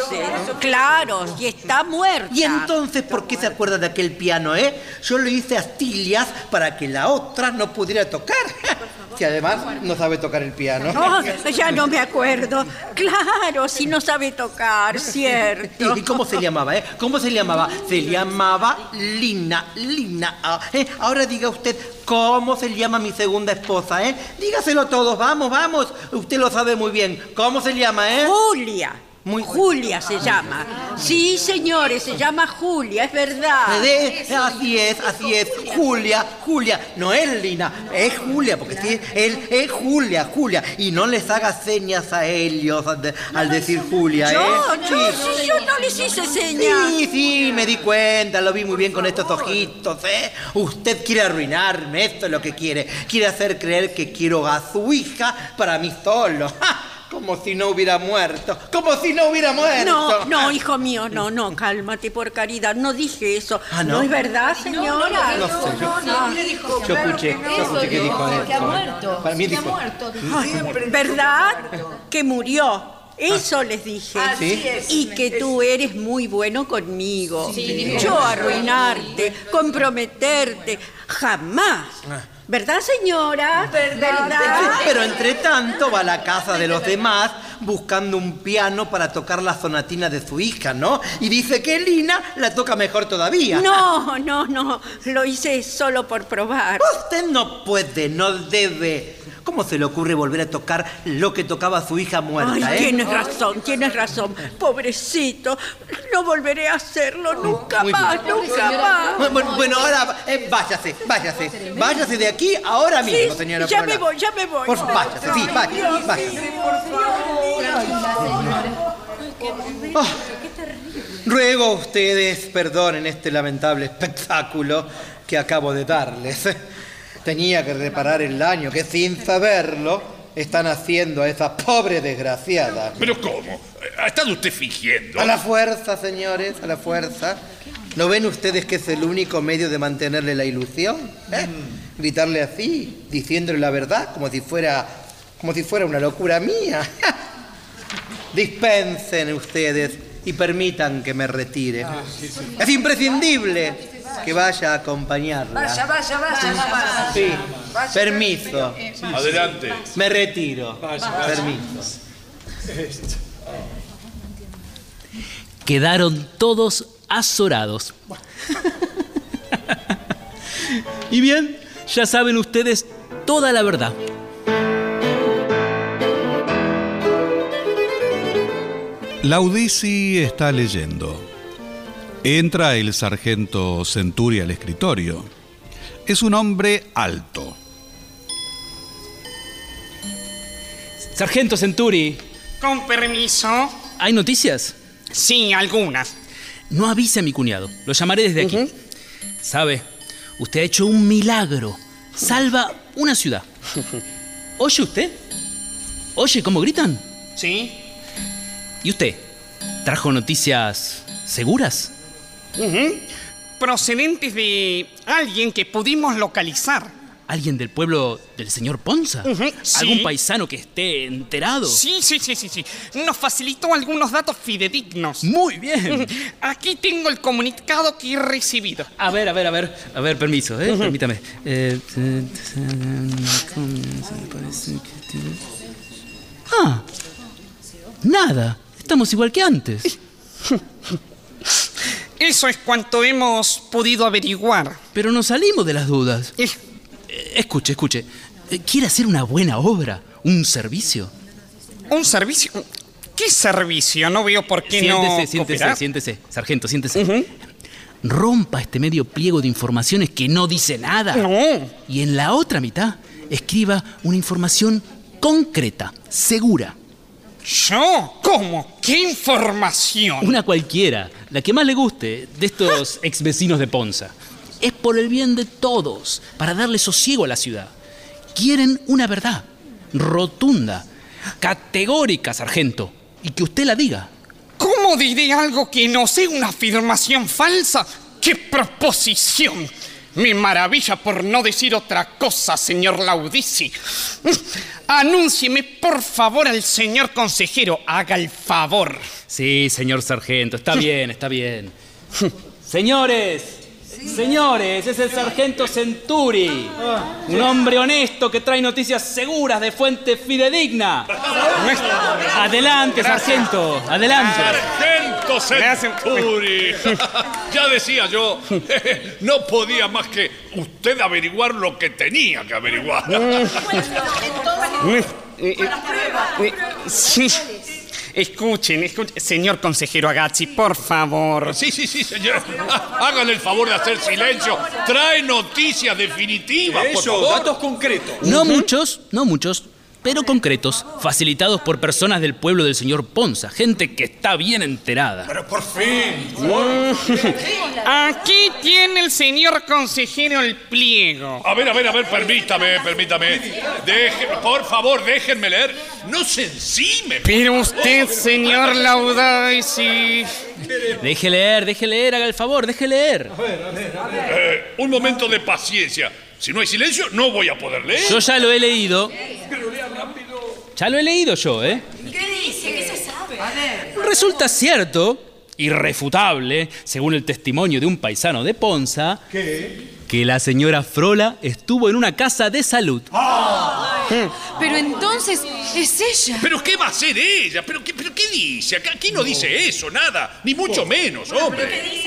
Speaker 9: Claro, si está muerta.
Speaker 10: ¿Y entonces por qué se acuerda de aquel piano, eh? Yo lo hice astillas para que la otra no pudiera tocar. Si además no sabe tocar el piano.
Speaker 9: No, ya no me acuerdo. Claro, si no sabe tocar, cierto.
Speaker 10: ¿Y cómo se llamaba, eh? ¿Cómo se llamaba? Se llamaba Lina, Lina. Ah, eh, Ahora diga usted, ¿cómo se llama mi segunda esposa, eh? Dígaselo a todos, vamos, vamos. Usted lo sabe muy bien. ¿Cómo se llama, eh?
Speaker 9: Julia.
Speaker 10: Muy-
Speaker 9: Julia se llama. Sí, señores, se llama Julia, es verdad.
Speaker 10: De- así es, así es. Julia, Julia. No es Lina, es Julia, porque sí, él es Julia, Julia. Y no les haga señas a ellos al, de- al decir Julia, ¿eh?
Speaker 9: Yo, yo,
Speaker 10: Sí.
Speaker 9: yo no les hice señas.
Speaker 10: Sí, sí, me di cuenta, lo vi muy bien con estos ojitos, ¿eh? Usted quiere arruinarme, esto es lo que quiere. Quiere hacer creer que quiero a su hija para mí solo. ¡Ja! Como si no hubiera muerto, como si no hubiera muerto.
Speaker 9: No, no, hijo mío, no, no, cálmate por caridad, no dije eso.
Speaker 10: Ah, ¿no?
Speaker 9: es verdad, señora?
Speaker 10: No sé, yo, yo escuché, yo escuché que dijo eso. Para mí dijo.
Speaker 9: Ay, ¿Verdad? Que murió. Eso les dije.
Speaker 10: Sí.
Speaker 9: Y que tú eres muy bueno conmigo. Yo arruinarte, comprometerte, jamás. ¿Verdad, señora? ¿Verdad?
Speaker 10: Pero entre tanto va a la casa de los demás buscando un piano para tocar la sonatina de su hija, ¿no? Y dice que Lina la toca mejor todavía.
Speaker 9: No, no, no. Lo hice solo por probar.
Speaker 10: Usted no puede, no debe. ¿Cómo se le ocurre volver a tocar lo que tocaba su hija muerta,
Speaker 9: Ay,
Speaker 10: eh?
Speaker 9: tienes razón, tienes razón. Pobrecito, no volveré a hacerlo nunca
Speaker 10: Muy
Speaker 9: más,
Speaker 10: bien.
Speaker 9: nunca más.
Speaker 10: Bueno, bueno, ahora eh, váyase, váyase. Váyase de aquí ahora mismo,
Speaker 9: Sí,
Speaker 10: señora
Speaker 9: ya me voy, ya me voy.
Speaker 10: Por favor, váyase, sí, váyase, váyase. Ah, ruego a ustedes perdonen este lamentable espectáculo que acabo de darles. Tenía que reparar el daño que sin saberlo están haciendo a esa pobre desgraciada.
Speaker 7: ¿Pero cómo? ¿Ha estado usted fingiendo?
Speaker 10: A la fuerza, señores, a la fuerza. ¿No ven ustedes que es el único medio de mantenerle la ilusión? ¿Eh? Gritarle así, diciéndole la verdad, como si fuera, como si fuera una locura mía. Dispensen ustedes y permitan que me retire. Es imprescindible que vaya a acompañarla.
Speaker 5: Vaya, vaya, vaya, mamá.
Speaker 10: Sí, permiso.
Speaker 7: Adelante.
Speaker 10: Me retiro. Permiso.
Speaker 3: Quedaron todos azorados. y bien, ya saben ustedes toda la verdad.
Speaker 2: Laudisi está leyendo. Entra el sargento Centuri al escritorio. Es un hombre alto.
Speaker 3: Sargento Centuri,
Speaker 12: Con permiso.
Speaker 3: ¿hay noticias?
Speaker 12: Sí, algunas.
Speaker 3: No avise a mi cuñado. Lo llamaré desde aquí. Sabe, usted ha hecho un milagro. Salva una ciudad. ¿Oye usted? ¿Oye cómo gritan?
Speaker 12: Sí.
Speaker 3: ¿Y usted? ¿Trajo noticias seguras?
Speaker 12: Ujú. Procedentes de alguien que pudimos localizar.
Speaker 3: ¿Alguien del pueblo del señor Ponza?
Speaker 12: Sí.
Speaker 3: ¿Algún paisano que esté enterado?
Speaker 12: Sí, sí, sí, sí, sí. Nos facilitó algunos datos fidedignos.
Speaker 3: Muy bien.
Speaker 12: Aquí tengo el comunicado que he recibido.
Speaker 3: A ver, a ver, a ver. A ver, permiso, ¿eh? Permítame. Eh, Ah, nada. Estamos igual que antes.
Speaker 12: Eso es cuanto hemos podido averiguar.
Speaker 3: Pero nos salimos de las dudas.
Speaker 12: Eh,
Speaker 3: Eh, Escuche, escuche. Eh, ¿Quiere hacer una buena obra? ¿Un servicio?
Speaker 12: ¿Un servicio? ¿Qué servicio? No veo por qué
Speaker 3: siéntese,
Speaker 12: no
Speaker 3: siéntese,
Speaker 12: cooperar.
Speaker 3: siéntese. Sargento, siéntese. Rompa este medio pliego de informaciones que no dice nada.
Speaker 12: No.
Speaker 3: Y en la otra mitad, escriba una información concreta, segura.
Speaker 12: ¿Yo? ¿Cómo? ¿Qué información?
Speaker 3: Una cualquiera, la que más le guste, de estos ex vecinos de Ponza. Es por el bien de todos, para darle sosiego a la ciudad. Quieren una verdad, rotunda, categórica, sargento, y que usted la diga.
Speaker 12: ¿Cómo diré algo que no sea una afirmación falsa? ¡Qué proposición! Me maravilla por no decir otra cosa, señor Laudici. Anúncieme, por favor, al señor consejero. Haga el favor.
Speaker 3: Sí, señor sargento, está bien, está bien. Señores, señores, es el sargento Centuri. Un hombre honesto que trae noticias seguras de fuente fidedigna. Adelante, sargento, adelante.
Speaker 7: Sargento Centuri. Ya decía yo, no podía más que usted averiguar lo que tenía que averiguar.
Speaker 12: Eh, eh, eh, sí. Escuchen, escuchen. Señor consejero Agazzi, por favor.
Speaker 7: Sí, sí, sí, señor. Hágale el favor de hacer silencio. Trae noticias definitivas, por
Speaker 8: Eso,
Speaker 7: favor.
Speaker 8: datos concretos.
Speaker 3: No muchos, no muchos, pero concretos, facilitados por personas del pueblo del señor Ponza, gente que está bien enterada.
Speaker 8: Pero por fin.
Speaker 12: Aquí tiene el señor consejero el pliego.
Speaker 7: A ver, a ver, a ver, permítame, permítame. Deje- por favor, déjenme leer. No se encime.
Speaker 12: Pero usted, señor Laudaci.
Speaker 3: Deje leer, deje leer, haga el favor, deje leer.
Speaker 7: Eh, un momento de paciencia. Si no hay silencio, no voy a poder leer.
Speaker 3: Yo ya lo he leído. Ya lo he leído yo, ¿eh?
Speaker 4: ¿Qué dice? ¿Qué se sabe? A ver.
Speaker 3: Resulta cierto, irrefutable, según el testimonio de un paisano de Ponza, que la señora Frola estuvo en una casa de salud.
Speaker 4: Pero entonces es ella.
Speaker 7: ¿Pero qué va a hacer ella? ¿Pero qué, pero qué dice? Aquí no dice eso, nada. Ni mucho menos, hombre.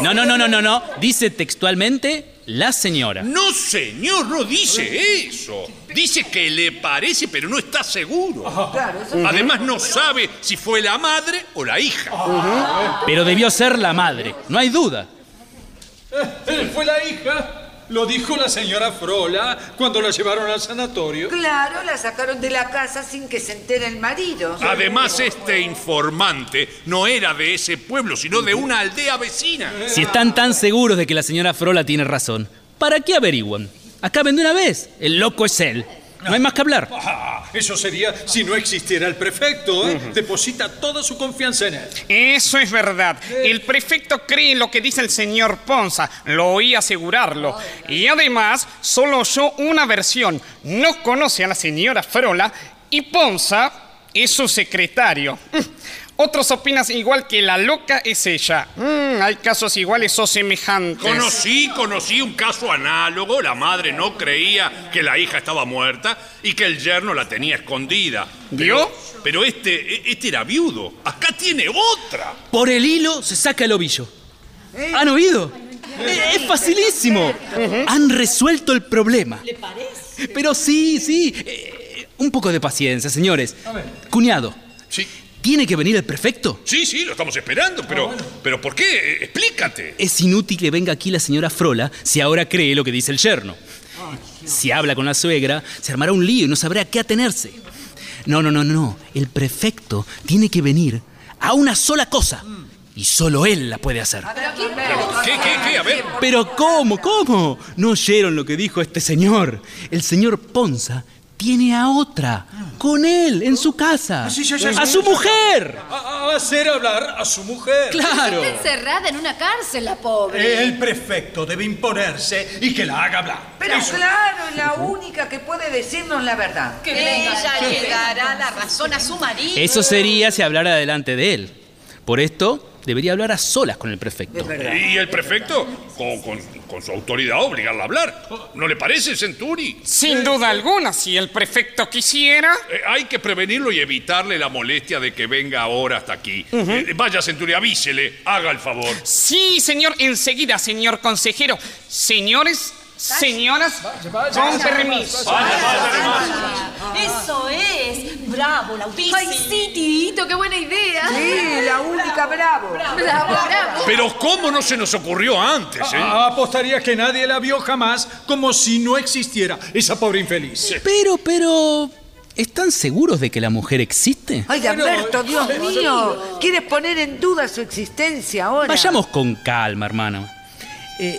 Speaker 3: No, no, no, no, no, no. Dice textualmente la señora.
Speaker 7: No, señor, no dice eso. Dice que le parece, pero no está seguro. Además, no sabe si fue la madre o la hija.
Speaker 3: Pero debió ser la madre, no hay duda.
Speaker 8: Eh, Fue la hija. Lo dijo la señora Frola cuando la llevaron al sanatorio.
Speaker 5: Claro, la sacaron de la casa sin que se entere el marido.
Speaker 7: Además, este informante no era de ese pueblo, sino de una aldea vecina.
Speaker 3: Si están tan seguros de que la señora Frola tiene razón, ¿para qué averiguan? Acaben de una vez. El loco es él. No hay más que hablar.
Speaker 8: Ah, eso sería si no existiera el prefecto. ¿eh? Deposita toda su confianza en él.
Speaker 12: Eso es verdad. El prefecto cree en lo que dice el señor Ponza. Lo oí asegurarlo. Y además, solo oyó una versión. No conoce a la señora Frola y Ponza es su secretario. Otros opinan igual que la loca es ella. Mm, hay casos iguales o semejantes.
Speaker 7: Conocí, conocí un caso análogo. La madre no creía que la hija estaba muerta y que el yerno la tenía escondida.
Speaker 12: ¿Vio?
Speaker 7: Pero, pero este, este era viudo. Acá tiene otra.
Speaker 3: Por el hilo se saca el ovillo. ¿Han oído? Eh, Es facilísimo. Han resuelto el problema.
Speaker 6: ¿Le parece?
Speaker 3: Pero sí, sí. eh, un poco de paciencia, señores. Cuñado,
Speaker 7: Sí.
Speaker 3: ¿Tiene que venir el prefecto?
Speaker 7: Sí, sí, lo estamos esperando, pero, pero ¿por qué? Eh, Explícate.
Speaker 3: Es inútil que venga aquí la señora Frola si ahora cree lo que dice el yerno. Si habla con la suegra, se armará un lío y no sabrá a qué atenerse. No, no, no, no. El prefecto tiene que venir a una sola cosa. Y solo él la puede hacer.
Speaker 7: ¿Qué, qué, qué? A ver.
Speaker 3: Pero ¿cómo? ¿Cómo? ¿No oyeron lo que dijo este señor? El señor Ponza tiene a otra, con él, en su casa.
Speaker 8: Sí, ya, ya,
Speaker 3: ¡A su mujer!
Speaker 8: A, a hacer hablar a su mujer.
Speaker 3: ¡Claro!
Speaker 4: Está encerrada en una cárcel, la pobre.
Speaker 8: El prefecto debe imponerse y que la haga hablar.
Speaker 5: Pero claro, es la única que puede decirnos la verdad.
Speaker 6: Ella le dará la razón a su marido.
Speaker 3: Eso sería si hablara delante de él. Por esto, debería hablar a solas con el prefecto.
Speaker 7: ¿Y el prefecto? Con, con- con su autoridad obligarla a hablar. ¿No le parece, Centuri?
Speaker 12: Sin duda alguna, si el prefecto quisiera.
Speaker 7: Eh, hay que prevenirlo y evitarle la molestia de que venga ahora hasta aquí. Eh, vaya, Centuri, avísele, haga el favor.
Speaker 12: Sí, señor, enseguida, señor consejero. Señores, señoras, con permiso.
Speaker 6: Eso es. Bravo, Lautici.
Speaker 4: Ay, sí, Tito, qué buena idea.
Speaker 5: Sí, la única bravo.
Speaker 4: Bravo, bravo.
Speaker 7: Pero ¿cómo no se nos ocurrió antes, eh?
Speaker 8: Ah, apostaría que nadie la vio jamás como si no existiera esa pobre infeliz.
Speaker 3: Pero, pero... ¿Están seguros de que la mujer existe?
Speaker 5: Ay, Alberto, Dios mío. ¿Quieres poner en duda su existencia ahora?
Speaker 3: Vayamos con calma, hermano. Eh,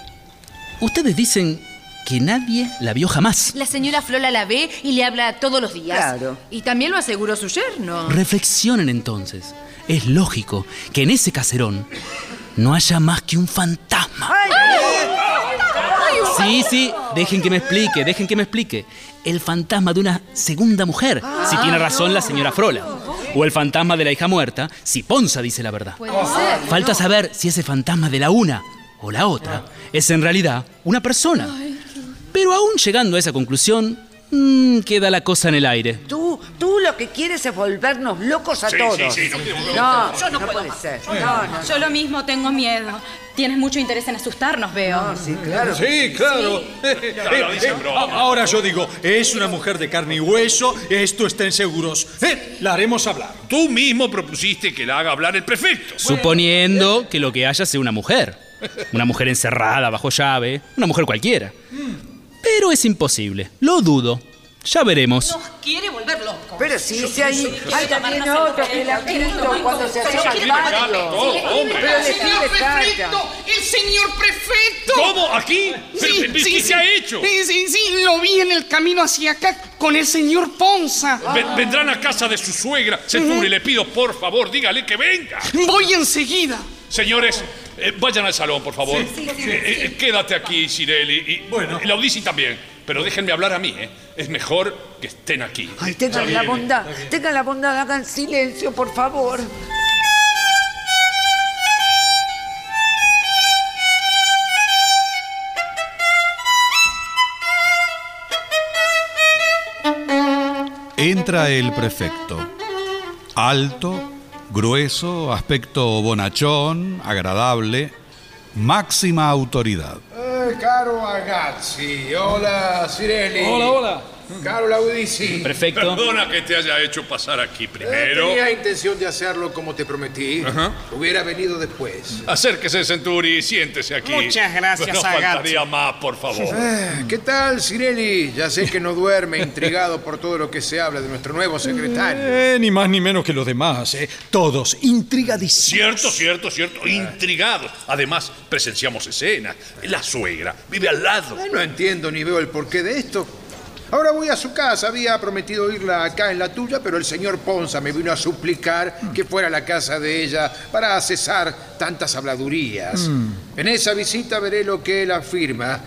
Speaker 3: ustedes dicen que nadie la vio jamás.
Speaker 4: La señora Frola la ve y le habla todos los días.
Speaker 5: Claro.
Speaker 4: Y también lo aseguró su yerno.
Speaker 3: Reflexionen entonces. Es lógico que en ese caserón no haya más que un fantasma. Sí, sí, dejen que me explique, dejen que me explique. El fantasma de una segunda mujer, si tiene razón la señora Frola. O el fantasma de la hija muerta, si Ponza dice la verdad.
Speaker 4: Puede ser.
Speaker 3: Falta saber si ese fantasma de la una o la otra es en realidad una persona. Pero aún llegando a esa conclusión, mm, queda la cosa en el aire.
Speaker 5: Tú, tú lo que quieres es volvernos locos a
Speaker 7: Sí,
Speaker 5: todos.
Speaker 7: sí, sí, no
Speaker 5: no,
Speaker 6: Yo no
Speaker 5: no
Speaker 6: puedo
Speaker 5: puede
Speaker 6: más.
Speaker 5: ser. No, no,
Speaker 11: Yo lo mismo tengo miedo. Tienes mucho interés en asustarnos, veo.
Speaker 5: no, sí, claro.
Speaker 8: Sí, claro.
Speaker 7: Lo dicen, bro.
Speaker 8: A- Ahora yo digo, es una mujer de carne y hueso, esto estén seguros. Eh, la haremos hablar.
Speaker 7: Tú mismo propusiste que la haga hablar el prefecto.
Speaker 3: Suponiendo que lo que haya sea una mujer. Una mujer encerrada bajo llave. Una mujer cualquiera. Pero es imposible. Lo dudo. Ya veremos.
Speaker 6: Nos quiere volver locos.
Speaker 5: Pero sí, si hay, hay también otro que la cuando se
Speaker 7: todo, hombre.
Speaker 5: Pero le escribe carta.
Speaker 12: ¡El señor prefecto!
Speaker 7: ¿Cómo? ¿Aquí? ¿Pero, pero, ¿Qué se ha hecho?
Speaker 12: Sí, sí, sí, lo vi en el camino hacia acá con el señor Ponza.
Speaker 7: Ven- vendrán a casa de su suegra. Centuri, le pido, por favor, dígale que venga.
Speaker 12: Voy enseguida.
Speaker 7: Señores, eh, vayan al salón, por favor. Eh, eh, quédate aquí, Cirelli. Y,
Speaker 8: Bueno.
Speaker 7: y Laudisi también. Pero déjenme hablar a mí, ¿eh? Es mejor que estén aquí.
Speaker 5: Ay, tengan la bondad, tengan la bondad, hagan silencio, por favor.
Speaker 2: Entra el prefecto. Alto, grueso, aspecto bonachón, agradable, máxima autoridad.
Speaker 13: Eh, caro Agazzi, hola Cirelli.
Speaker 8: Hola, hola.
Speaker 13: Caro Laudisi.
Speaker 3: Prefecto.
Speaker 7: Perdona que te haya hecho pasar aquí
Speaker 13: Eh,
Speaker 7: primero.
Speaker 13: Tenía intención de hacerlo como te prometí.
Speaker 7: Ajá.
Speaker 13: Hubiera venido después.
Speaker 7: Acérquese, Centuri, siéntese aquí.
Speaker 12: Muchas gracias,
Speaker 7: No
Speaker 12: Agazzi.
Speaker 7: faltaría más, por favor.
Speaker 13: Eh, ¿Qué tal, Cirelli? Ya sé que no duerme intrigado por todo lo que se habla de nuestro nuevo secretario.
Speaker 8: Eh, ni más ni menos que los demás, eh. Todos intrigadísimos.
Speaker 7: Cierto, cierto, cierto. Intrigados. Además, presenciamos escenas. La suegra vive al lado.
Speaker 13: Eh, No entiendo ni veo el porqué de esto. Ahora voy a su casa. Había prometido irla acá en la tuya, pero el señor Ponza me vino a suplicar que fuera a la casa de ella para cesar tantas habladurías. En esa visita veré lo que él afirma.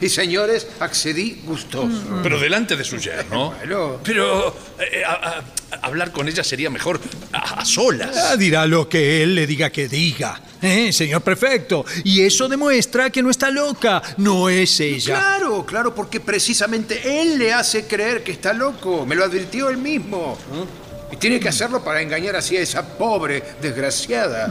Speaker 13: Y señores, accedí gustoso.
Speaker 7: Pero delante de su yerno.
Speaker 13: Bueno.
Speaker 7: Pero eh, a- a- a- hablar con ella sería mejor a, a solas.
Speaker 8: Ah, dirá lo que él le diga que diga, eh, señor prefecto. Y eso demuestra que no está loca, no es ella.
Speaker 13: Claro, claro, porque precisamente él le hace creer que está loco. Me lo advirtió él mismo. Y tiene que hacerlo para engañar así a esa pobre desgraciada.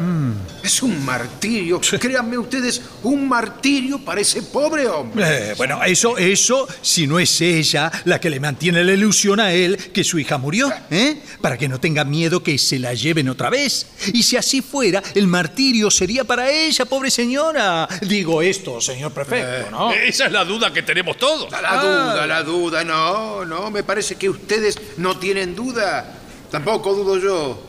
Speaker 13: Es un martirio. Créanme ustedes, un martirio para ese pobre hombre.
Speaker 8: Eh, bueno, eso, eso, si no es ella la que le mantiene la ilusión a él que su hija murió, ¿eh? Para que no tenga miedo que se la lleven otra vez. Y si así fuera, el martirio sería para ella, pobre señora. Digo esto, señor prefecto, ¿no?
Speaker 7: Esa es la duda que tenemos todos.
Speaker 13: La duda, la duda, no, no, me parece que ustedes no tienen duda. Tampoco dudo yo.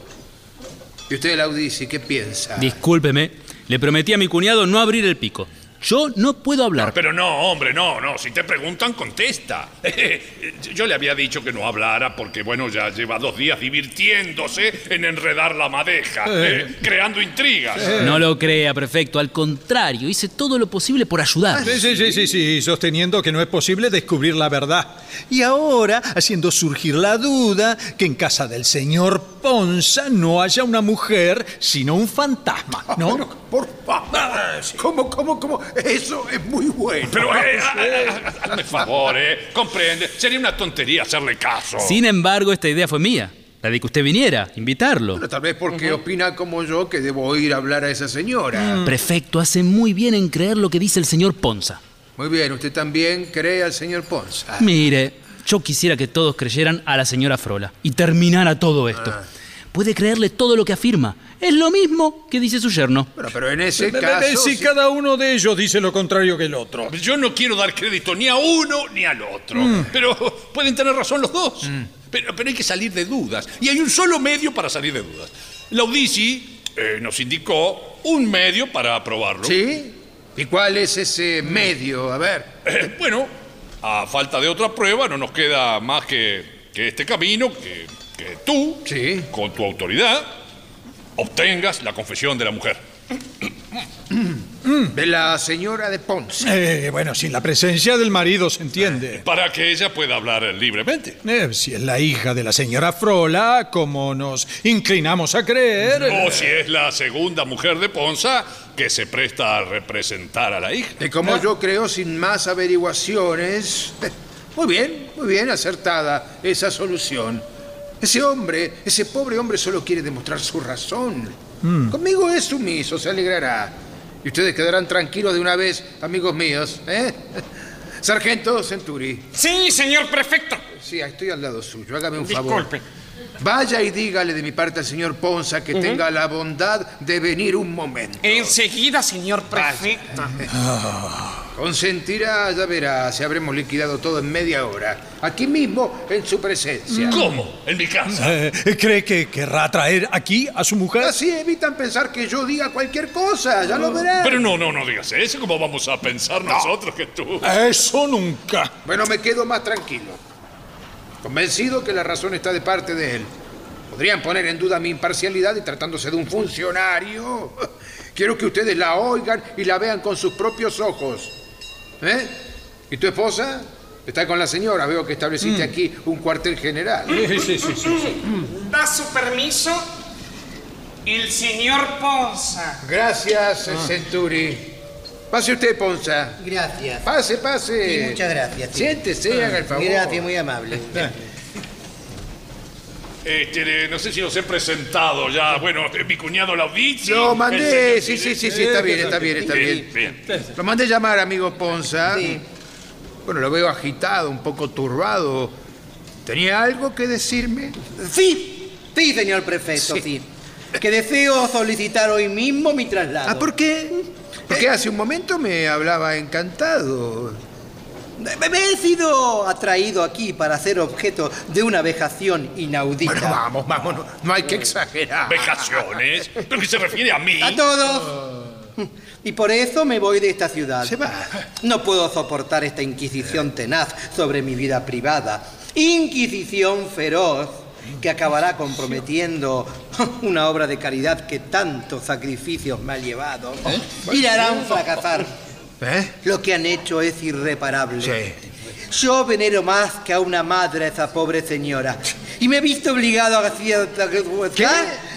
Speaker 13: ¿Y usted, Laudici, qué piensa?
Speaker 3: Discúlpeme, le prometí a mi cuñado no abrir el pico. Yo no puedo hablar.
Speaker 7: Pero no, hombre, no, no. Si te preguntan, contesta. Yo le había dicho que no hablara porque, bueno, ya lleva dos días divirtiéndose en enredar la madeja, eh, creando intrigas.
Speaker 3: No lo crea, prefecto. Al contrario, hice todo lo posible por ayudar.
Speaker 8: Sí, sí, sí, sí, sí, sosteniendo que no es posible descubrir la verdad. Y ahora, haciendo surgir la duda que en casa del señor Ponza no haya una mujer, sino un fantasma, ¿no?
Speaker 13: Por favor. ¿Cómo, cómo, cómo? Eso es muy bueno.
Speaker 7: Pero, eh, ah, ah, hazme favor, ¿eh? Comprende. Sería una tontería hacerle caso.
Speaker 3: Sin embargo, esta idea fue mía. La de que usted viniera, invitarlo.
Speaker 13: Bueno, tal vez porque opina como yo que debo ir a hablar a esa señora.
Speaker 3: Prefecto, hace muy bien en creer lo que dice el señor Ponza.
Speaker 13: Muy bien, usted también cree al señor Ponza.
Speaker 3: Mire, yo quisiera que todos creyeran a la señora Frola y terminara todo esto.
Speaker 13: Ah.
Speaker 3: Puede creerle todo lo que afirma. Es lo mismo que dice su yerno.
Speaker 13: Bueno, pero en ese
Speaker 8: ve-
Speaker 13: caso...
Speaker 8: si
Speaker 13: sí-
Speaker 8: cada uno de ellos dice lo contrario que el otro.
Speaker 7: Yo no quiero dar crédito ni a uno ni al otro.
Speaker 8: Mm.
Speaker 7: Pero pueden tener razón los dos. Pero, pero hay que salir de dudas. Y hay un solo medio para salir de dudas. Laudici eh, nos indicó un medio para aprobarlo.
Speaker 13: ¿Sí? ¿Y cuál es ese medio? A ver.
Speaker 7: Eh, bueno, a falta de otra prueba, no nos queda más que, que este camino, que, que tú, con tu autoridad, obtengas la confesión de la mujer.
Speaker 13: De la señora de Ponce.
Speaker 8: Eh, bueno, sin la presencia del marido se entiende.
Speaker 7: Para que ella pueda hablar libremente.
Speaker 8: Eh, si es la hija de la señora Frola, como nos inclinamos a creer.
Speaker 7: O si es la segunda mujer de Ponza que se presta a representar a la hija.
Speaker 13: Y como yo creo, sin más averiguaciones. Muy bien, muy bien, acertada esa solución. Ese hombre, ese pobre hombre solo quiere demostrar su razón. Conmigo es sumiso, se alegrará. Y ustedes quedarán tranquilos de una vez, amigos míos, ¿eh? Sargento Centuri.
Speaker 12: Sí, señor prefecto.
Speaker 13: Sí, estoy al lado suyo, hágame un
Speaker 12: Disculpe.
Speaker 13: favor. Vaya y dígale de mi parte al señor Ponza que tenga la bondad de venir un momento.
Speaker 12: Enseguida, señor prefecto.
Speaker 13: Consentirá, ya verá, si habremos liquidado todo en media hora. Aquí mismo, en su presencia.
Speaker 7: ¿Cómo? ¿En mi casa?
Speaker 8: Eh, ¿Cree que querrá traer aquí a su mujer?
Speaker 13: Así evitan pensar que yo diga cualquier cosa, ya lo verán.
Speaker 7: Pero no, no, no digas eso. ¿Cómo vamos a pensar nosotros que tú?
Speaker 8: Eso nunca.
Speaker 13: Bueno, me quedo más tranquilo. Convencido que la razón está de parte de él. Podrían poner en duda mi imparcialidad y tratándose de un funcionario. Quiero que ustedes la oigan y la vean con sus propios ojos. ¿Eh? ¿Y tu esposa? Está con la señora. Veo que estableciste aquí un cuartel general.
Speaker 12: ¿Da su permiso? El señor Ponza.
Speaker 13: Gracias, Centuri. Pase usted, Ponza.
Speaker 10: Gracias.
Speaker 13: Pase, pase.
Speaker 10: Sí, muchas gracias. sí.
Speaker 13: Siéntese, haga el favor.
Speaker 10: Gracias, muy amable.
Speaker 7: Este, no sé si los he presentado ya. Bueno, mi cuñado Laudici.
Speaker 13: Lo mandé, sí, sí, sí, sí, está bien, está bien, está bien.
Speaker 7: Bien.
Speaker 13: Lo mandé llamar, amigo Ponza. Bueno, lo veo agitado, un poco turbado. ¿Tenía algo que decirme?
Speaker 10: Sí, sí, señor prefecto, sí. Que deseo solicitar hoy mismo mi traslado.
Speaker 13: Ah, ¿por qué? Porque hace un momento me hablaba encantado.
Speaker 10: Me, he sido atraído aquí para ser objeto de una vejación inaudita.
Speaker 13: Bueno, vamos, vamos, no, no hay que exagerar.
Speaker 7: ¿Vejaciones? ¿Pero que se refiere a mí?
Speaker 10: A todos. Y por eso me voy de esta ciudad.
Speaker 13: Se va.
Speaker 10: No puedo soportar esta inquisición tenaz sobre mi vida privada. Inquisición feroz que acabará comprometiendo una obra de caridad que tantos sacrificios me ha llevado. Y la harán fracasar.
Speaker 13: ¿Eh?
Speaker 10: Lo que han hecho es irreparable.
Speaker 13: Sí.
Speaker 10: Yo venero más que a una madre a esa pobre señora. Y me he visto obligado a hacer...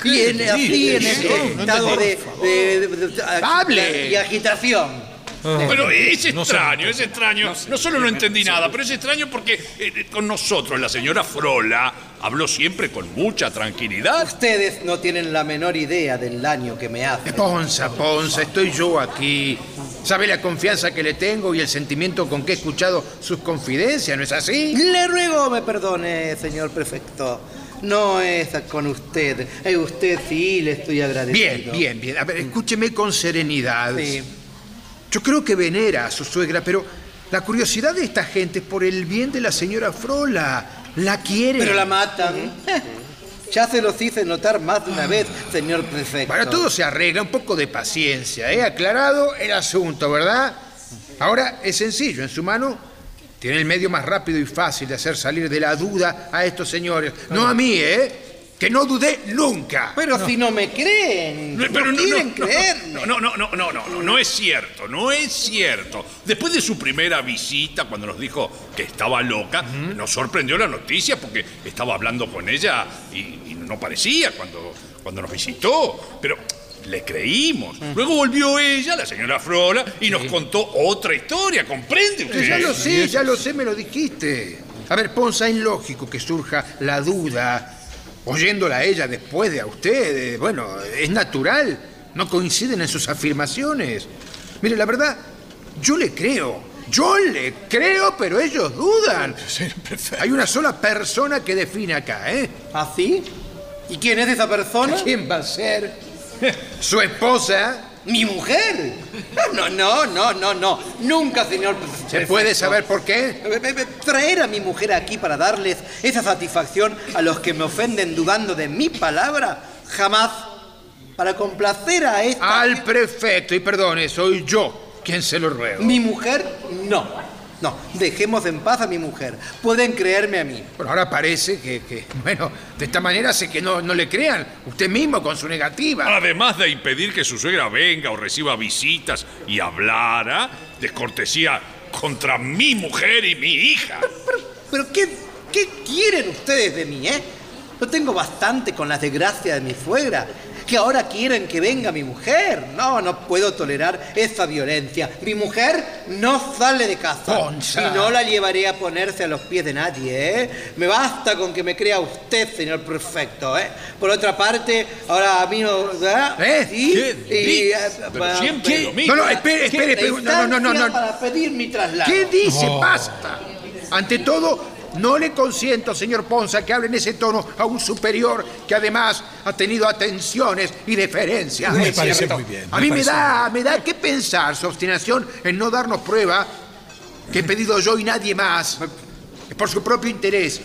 Speaker 10: Y en,
Speaker 13: Sí,
Speaker 10: así en este estado de, de- de- de-
Speaker 13: ¡Hable!
Speaker 10: y agitación.
Speaker 7: Pero es extraño, es extraño. No solo no entendí nada, pero es extraño porque eh, con nosotros la señora Frola habló siempre con mucha tranquilidad.
Speaker 10: Ustedes no tienen la menor idea del daño que me hace.
Speaker 13: Ponza, Ponza, estoy yo aquí. ¿Sabe la confianza que le tengo y el sentimiento con que he escuchado sus confidencias, no es así?
Speaker 10: Le ruego me perdone, señor prefecto. No es con usted. A usted sí le estoy agradecido.
Speaker 13: Bien, bien, bien. A ver, escúcheme con serenidad. Yo creo que venera a su suegra, pero la curiosidad de esta gente es por el bien de la señora Frola. La quiere.
Speaker 10: Pero la matan. Ya se los hice notar más de una vez, señor prefecto.
Speaker 13: Para todo se arregla, un poco de paciencia, ¿eh? Aclarado el asunto, ¿verdad? Ahora es sencillo, en su mano tiene el medio más rápido y fácil de hacer salir de la duda a estos señores. No a mí, ¿eh? Que no dudé nunca.
Speaker 10: Pero si no me creen, no,
Speaker 7: Pero
Speaker 10: quieren
Speaker 7: no,
Speaker 10: creerme.
Speaker 7: no, no, no, no, no, no, no, no es cierto, no es cierto. Después de su primera visita, cuando nos dijo que estaba loca, nos sorprendió la noticia porque estaba hablando con ella y, y no parecía cuando, cuando nos visitó. Pero le creímos. Luego volvió ella, la señora Frola, y nos contó otra historia, ¿comprende usted?
Speaker 13: Ya lo sé, ya lo sé, me lo dijiste. A ver, Ponza, es lógico que surja la duda oyéndola a ella después de a usted. Bueno, es natural. No coinciden en sus afirmaciones. Mire, la verdad, yo le creo. Yo le creo, pero ellos dudan. Hay una sola persona que define acá, ¿eh?
Speaker 10: ¿Así? ¿Y quién es esa persona?
Speaker 13: ¿Quién va a ser? Su esposa.
Speaker 10: ¿Mi mujer? No, no, no, no, no. Nunca, señor.
Speaker 13: ¿Se puede saber por qué?
Speaker 10: Traer a mi mujer aquí para darles esa satisfacción a los que me ofenden dudando de mi palabra, jamás. Para complacer a esta.
Speaker 13: Al prefecto, y perdone, soy yo quien se lo ruego.
Speaker 10: Mi mujer, no. No, dejemos en paz a mi mujer. Pueden creerme a mí.
Speaker 13: Bueno, ahora parece que, que, bueno, de esta manera hace que no, no le crean. Usted mismo con su negativa.
Speaker 7: Además de impedir que su suegra venga o reciba visitas y hablara, descortesía contra mi mujer y mi hija.
Speaker 10: Pero ¿qué, qué quieren ustedes de mí, eh? No tengo bastante con las desgracias de mi suegra. Que ahora quieren que venga mi mujer. No, no puedo tolerar esa violencia. Mi mujer no sale de casa.
Speaker 13: Ponza.
Speaker 10: Y no la llevaré a ponerse a los pies de nadie, ¿eh? Me basta con que me crea usted, señor prefecto, ¿eh? Por otra parte, ahora a mí no... ¿verdad?
Speaker 13: ¿Eh?
Speaker 10: ¿Sí?
Speaker 13: ¿Qué?
Speaker 10: Y, eh,
Speaker 7: Pero
Speaker 10: para-
Speaker 7: siempre
Speaker 10: ¿qué?
Speaker 7: lo mismo.
Speaker 13: No, no, espere, espere, espere. No, no, no, no, no.
Speaker 10: Para pedir mi traslado.
Speaker 13: ¿Qué dice?
Speaker 10: No.
Speaker 13: Basta. Ante todo, no le consiento, señor Ponza, que hable en ese tono a un superior que además ha tenido atenciones y deferencias.
Speaker 8: Me parece
Speaker 13: cierto.
Speaker 8: muy bien,
Speaker 13: A mí me da, me da que pensar su obstinación en no darnos prueba que he pedido yo y nadie más. Es por su propio interés.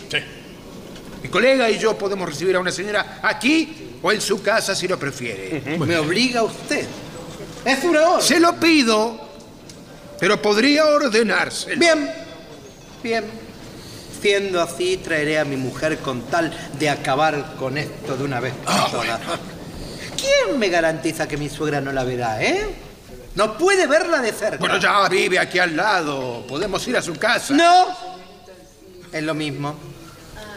Speaker 13: Mi colega y yo podemos recibir a una señora aquí o en su casa si lo prefiere.
Speaker 10: Me obliga usted. Es una orden.
Speaker 13: Se lo pido, pero podría ordenarse.
Speaker 10: Bien, bien. Siendo así, traeré a mi mujer con tal de acabar con esto de una vez por todas. ¿Quién me garantiza que mi suegra no la verá, eh? No puede verla de cerca.
Speaker 13: Bueno, ya vive aquí al lado. Podemos ir a su casa.
Speaker 10: No. Es lo mismo.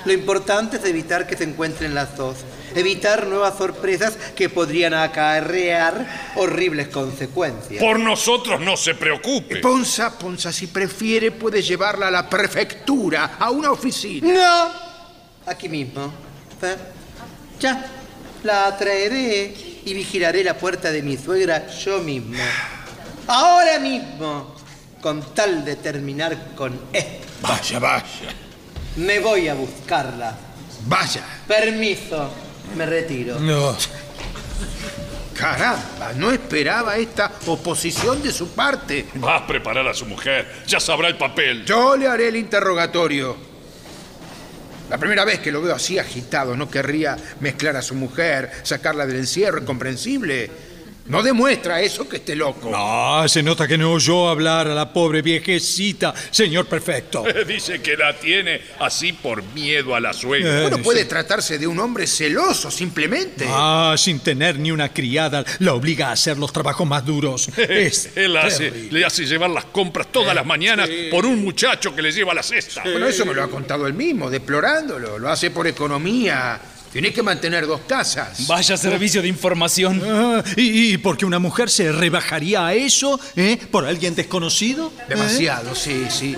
Speaker 10: Lo importante es evitar que se encuentren las dos. Evitar nuevas sorpresas que podrían acarrear horribles consecuencias.
Speaker 7: Por nosotros no se preocupe.
Speaker 13: Ponza, Ponza, si prefiere, puede llevarla a la prefectura, a una oficina.
Speaker 10: No. Aquí mismo. ¿Eh? Ya. La traeré y vigilaré la puerta de mi suegra yo mismo. Ahora mismo. Con tal de terminar con esto.
Speaker 13: Vaya, vaya.
Speaker 10: Me voy a buscarla.
Speaker 13: Vaya.
Speaker 10: Permiso. Me retiro.
Speaker 8: No.
Speaker 13: Caramba, no esperaba esta oposición de su parte.
Speaker 7: Va a preparar a su mujer. Ya sabrá el papel.
Speaker 13: Yo le haré el interrogatorio. La primera vez que lo veo así agitado, no querría mezclar a su mujer, sacarla del encierro, es comprensible. No demuestra eso que esté loco.
Speaker 8: Ah, se nota que no oyó hablar a la pobre viejecita, señor perfecto.
Speaker 7: Dice que la tiene así por miedo a la suegra.
Speaker 13: Bueno, puede tratarse de un hombre celoso, simplemente.
Speaker 8: Ah, sin tener ni una criada, la obliga a hacer los trabajos más duros. Es
Speaker 7: Él hace-
Speaker 8: terrible.
Speaker 7: le hace llevar las compras todas las mañanas por un muchacho que le lleva la cesta.
Speaker 13: Bueno, eso me lo ha contado él mismo, deplorándolo. Lo hace por economía. Tiene que mantener dos casas.
Speaker 3: Vaya servicio de información.
Speaker 8: Ah, ¿y, y por qué una mujer se rebajaría a eso? ¿eh? ¿Por alguien desconocido? ¿Eh?
Speaker 13: Demasiado, sí, sí.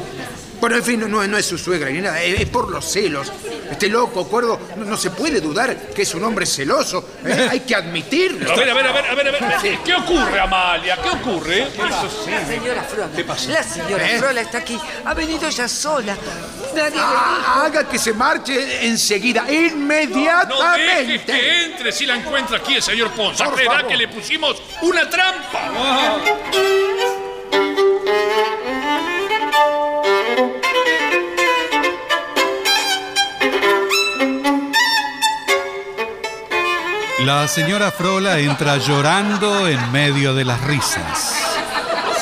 Speaker 13: Bueno, en fin, no, no, no es su suegra ni nada, es, es por los celos. Este loco, cuerdo, no, no se puede dudar que es un hombre celoso. ¿eh? Hay que admitirlo.
Speaker 7: A ver, a ver, a ver, a ver, a ver.
Speaker 13: Sí.
Speaker 7: ¿Qué ocurre, Amalia? ¿Qué ocurre?
Speaker 5: La señora Frola.
Speaker 13: ¿Qué pasa?
Speaker 5: La señora
Speaker 13: ¿Eh?
Speaker 5: Frola está aquí. Ha venido ella sola. Nadie
Speaker 13: Ah, haga que se marche enseguida,
Speaker 7: No dejes
Speaker 13: inmediatamente.
Speaker 7: que entre si la encuentra aquí el señor Ponza. Creerá que le pusimos una trampa.
Speaker 2: La señora Frola entra llorando en medio de las risas.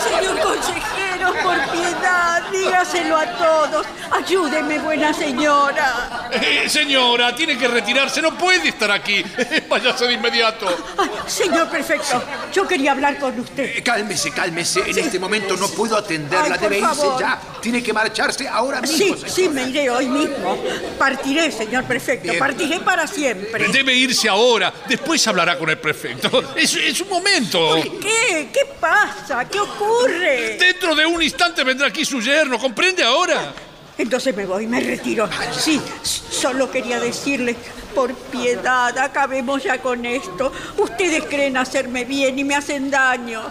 Speaker 9: Señor consejero, por piedad, dígaselo a todos. Ayúdeme, buena señora.
Speaker 7: Eh, señora, tiene que retirarse, no puede estar aquí. Váyase de inmediato.
Speaker 9: Ay, señor prefecto, yo quería hablar con usted.
Speaker 13: Eh, Cálmese, cálmese. En este momento no puedo atenderla.
Speaker 9: Ay, por
Speaker 13: Debe irse
Speaker 9: favor.
Speaker 13: ya. Tiene que marcharse ahora mismo.
Speaker 9: Sí, sí, me iré hoy mismo. Partiré, señor prefecto,
Speaker 13: Bien.
Speaker 9: partiré para siempre.
Speaker 7: Debe irse ahora. Después hablará con el prefecto. Es, es un momento.
Speaker 9: ¿Qué? ¿Qué pasa? ¿Qué ocurre?
Speaker 7: Dentro de un instante vendrá aquí su yerno. ¿Comprende ahora?
Speaker 9: Entonces me voy, me retiro. Sí, solo quería decirle, por piedad, acabemos ya con esto. Ustedes creen hacerme bien y me hacen daño.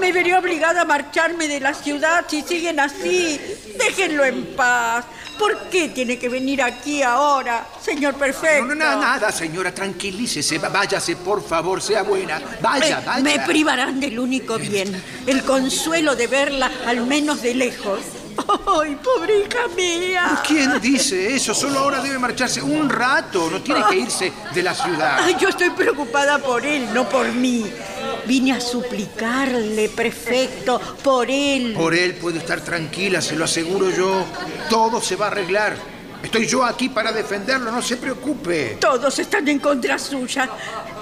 Speaker 9: Me veré obligada a marcharme de la ciudad si siguen así. Déjenlo en paz. ¿Por qué tiene que venir aquí ahora, señor perfecto?
Speaker 13: No, no, nada, nada, señora, tranquilícese. Váyase, por favor, sea buena. Vaya,
Speaker 9: Me-
Speaker 13: vaya.
Speaker 9: Me privarán del único bien, el consuelo de verla al menos de lejos. ¡Ay, pobre hija mía!
Speaker 13: ¿Quién dice eso? Solo ahora debe marcharse un rato. No tiene que irse de la ciudad.
Speaker 9: Ay, yo estoy preocupada por él, no por mí. Vine a suplicarle, prefecto, por él.
Speaker 13: Por él puede estar tranquila, se lo aseguro yo. Todo se va a arreglar. Estoy yo aquí para defenderlo, no se preocupe.
Speaker 9: Todos están en contra suya.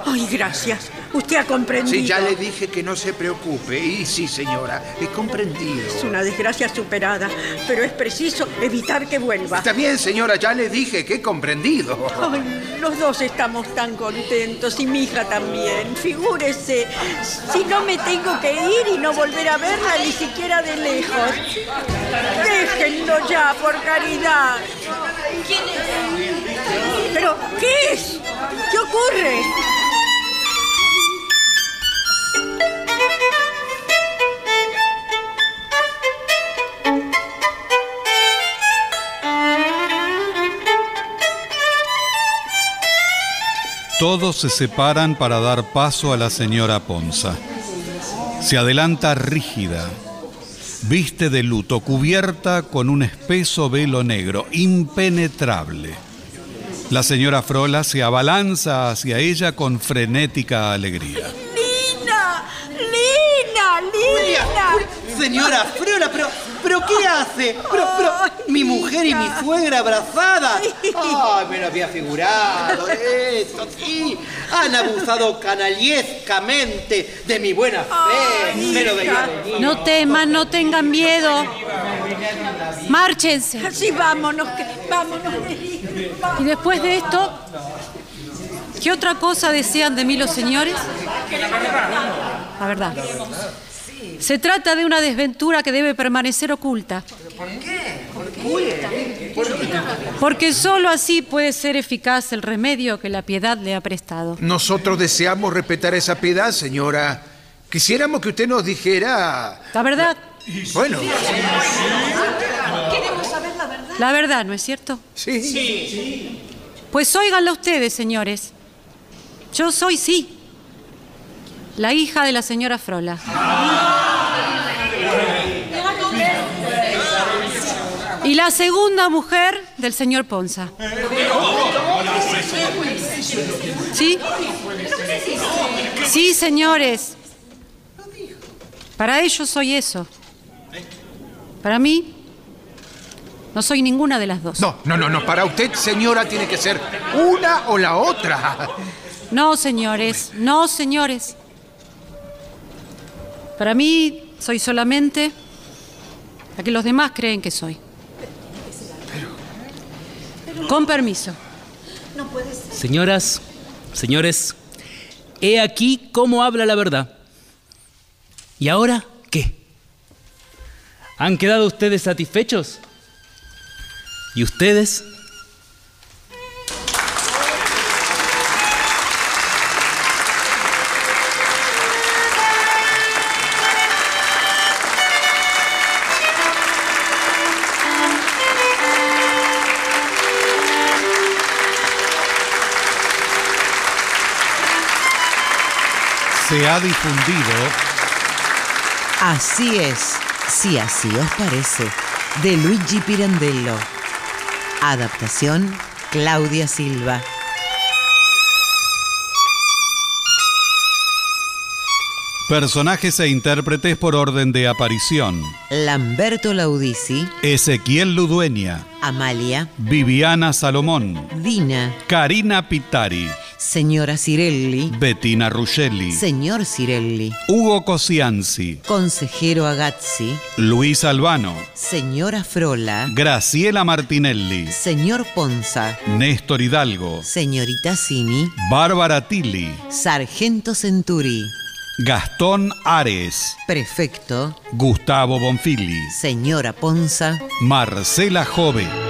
Speaker 9: Ay, gracias. Usted ha comprendido.
Speaker 13: Sí, ya le dije que no se preocupe. Y sí, señora, he comprendido.
Speaker 9: Es una desgracia superada, pero es preciso evitar que vuelva.
Speaker 13: Está bien, señora, ya le dije que he comprendido.
Speaker 9: Ay, los dos estamos tan contentos y mi hija también. Figúrese, si no me tengo que ir y no volver a verla ni siquiera de lejos. Déjenlo ya, por caridad. ¿Pero qué es? ¿Qué ocurre?
Speaker 2: Todos se separan para dar paso a la señora Ponza. Se adelanta rígida, viste de luto, cubierta con un espeso velo negro, impenetrable. La señora Frola se abalanza hacia ella con frenética alegría.
Speaker 9: ¡Lina! ¡Lina! ¡Lina!
Speaker 10: Señora Frola, pero, pero ¿qué hace? Pero, pero, mi mujer y mi suegra abrazadas. Ay, me lo había figurado esto, sí. Han abusado canallescamente de mi buena fe. Me lo veía venir.
Speaker 11: No teman, no tengan miedo. Márchense.
Speaker 9: Así vámonos, que, vámonos.
Speaker 11: Y después de esto, ¿qué otra cosa desean de mí los señores? La verdad. Se trata de una desventura que debe permanecer oculta.
Speaker 5: ¿Por qué? ¿Por qué?
Speaker 11: Porque sólo así puede ser eficaz el remedio que la piedad le ha prestado.
Speaker 13: Nosotros deseamos respetar esa piedad, señora. Quisiéramos que usted nos dijera...
Speaker 11: La verdad,
Speaker 13: Bueno,
Speaker 9: Queremos saber la verdad.
Speaker 11: la verdad, ¿no es cierto?
Speaker 13: sí.
Speaker 11: Pues óiganla ustedes, señores. Yo soy, sí, la hija de la señora Frola. Y la segunda mujer del señor Ponza. ¿Sí? Sí, señores. Para ellos soy eso. Para mí, no soy ninguna de las dos.
Speaker 13: No, no, no, no. Para usted, señora, tiene que ser una o la otra.
Speaker 11: No, señores, no, señores. Para mí, soy solamente la que los demás creen que soy. Con permiso.
Speaker 6: No puede ser.
Speaker 3: Señoras, señores, he aquí cómo habla la verdad. ¿Y ahora qué? ¿Han quedado ustedes satisfechos? ¿Y ustedes?
Speaker 2: Se ha difundido.
Speaker 1: Así es, si así os parece, de Luigi Pirandello. Adaptación, Claudia Silva.
Speaker 2: personajes e intérpretes por orden de aparición.
Speaker 1: Lamberto Laudisi,
Speaker 2: Ezequiel Ludueña,
Speaker 1: Amalia,
Speaker 2: Viviana Salomón,
Speaker 1: Dina,
Speaker 2: Karina Pitari,
Speaker 1: Señora Cirelli,
Speaker 2: Bettina Ruscelli,
Speaker 1: Señor Cirelli,
Speaker 2: Hugo Cosianzi,
Speaker 1: Consejero Agazzi,
Speaker 2: Luis Albano,
Speaker 1: Señora Frola,
Speaker 2: Graciela Martinelli,
Speaker 1: Señor Ponza,
Speaker 2: Néstor Hidalgo,
Speaker 1: Señorita Cini,
Speaker 2: Bárbara Tilly,
Speaker 1: Sargento Centuri,
Speaker 2: Gastón Ares,
Speaker 1: Prefecto,
Speaker 2: Gustavo Bonfili,
Speaker 1: Señora Ponza,
Speaker 2: Marcela Jove.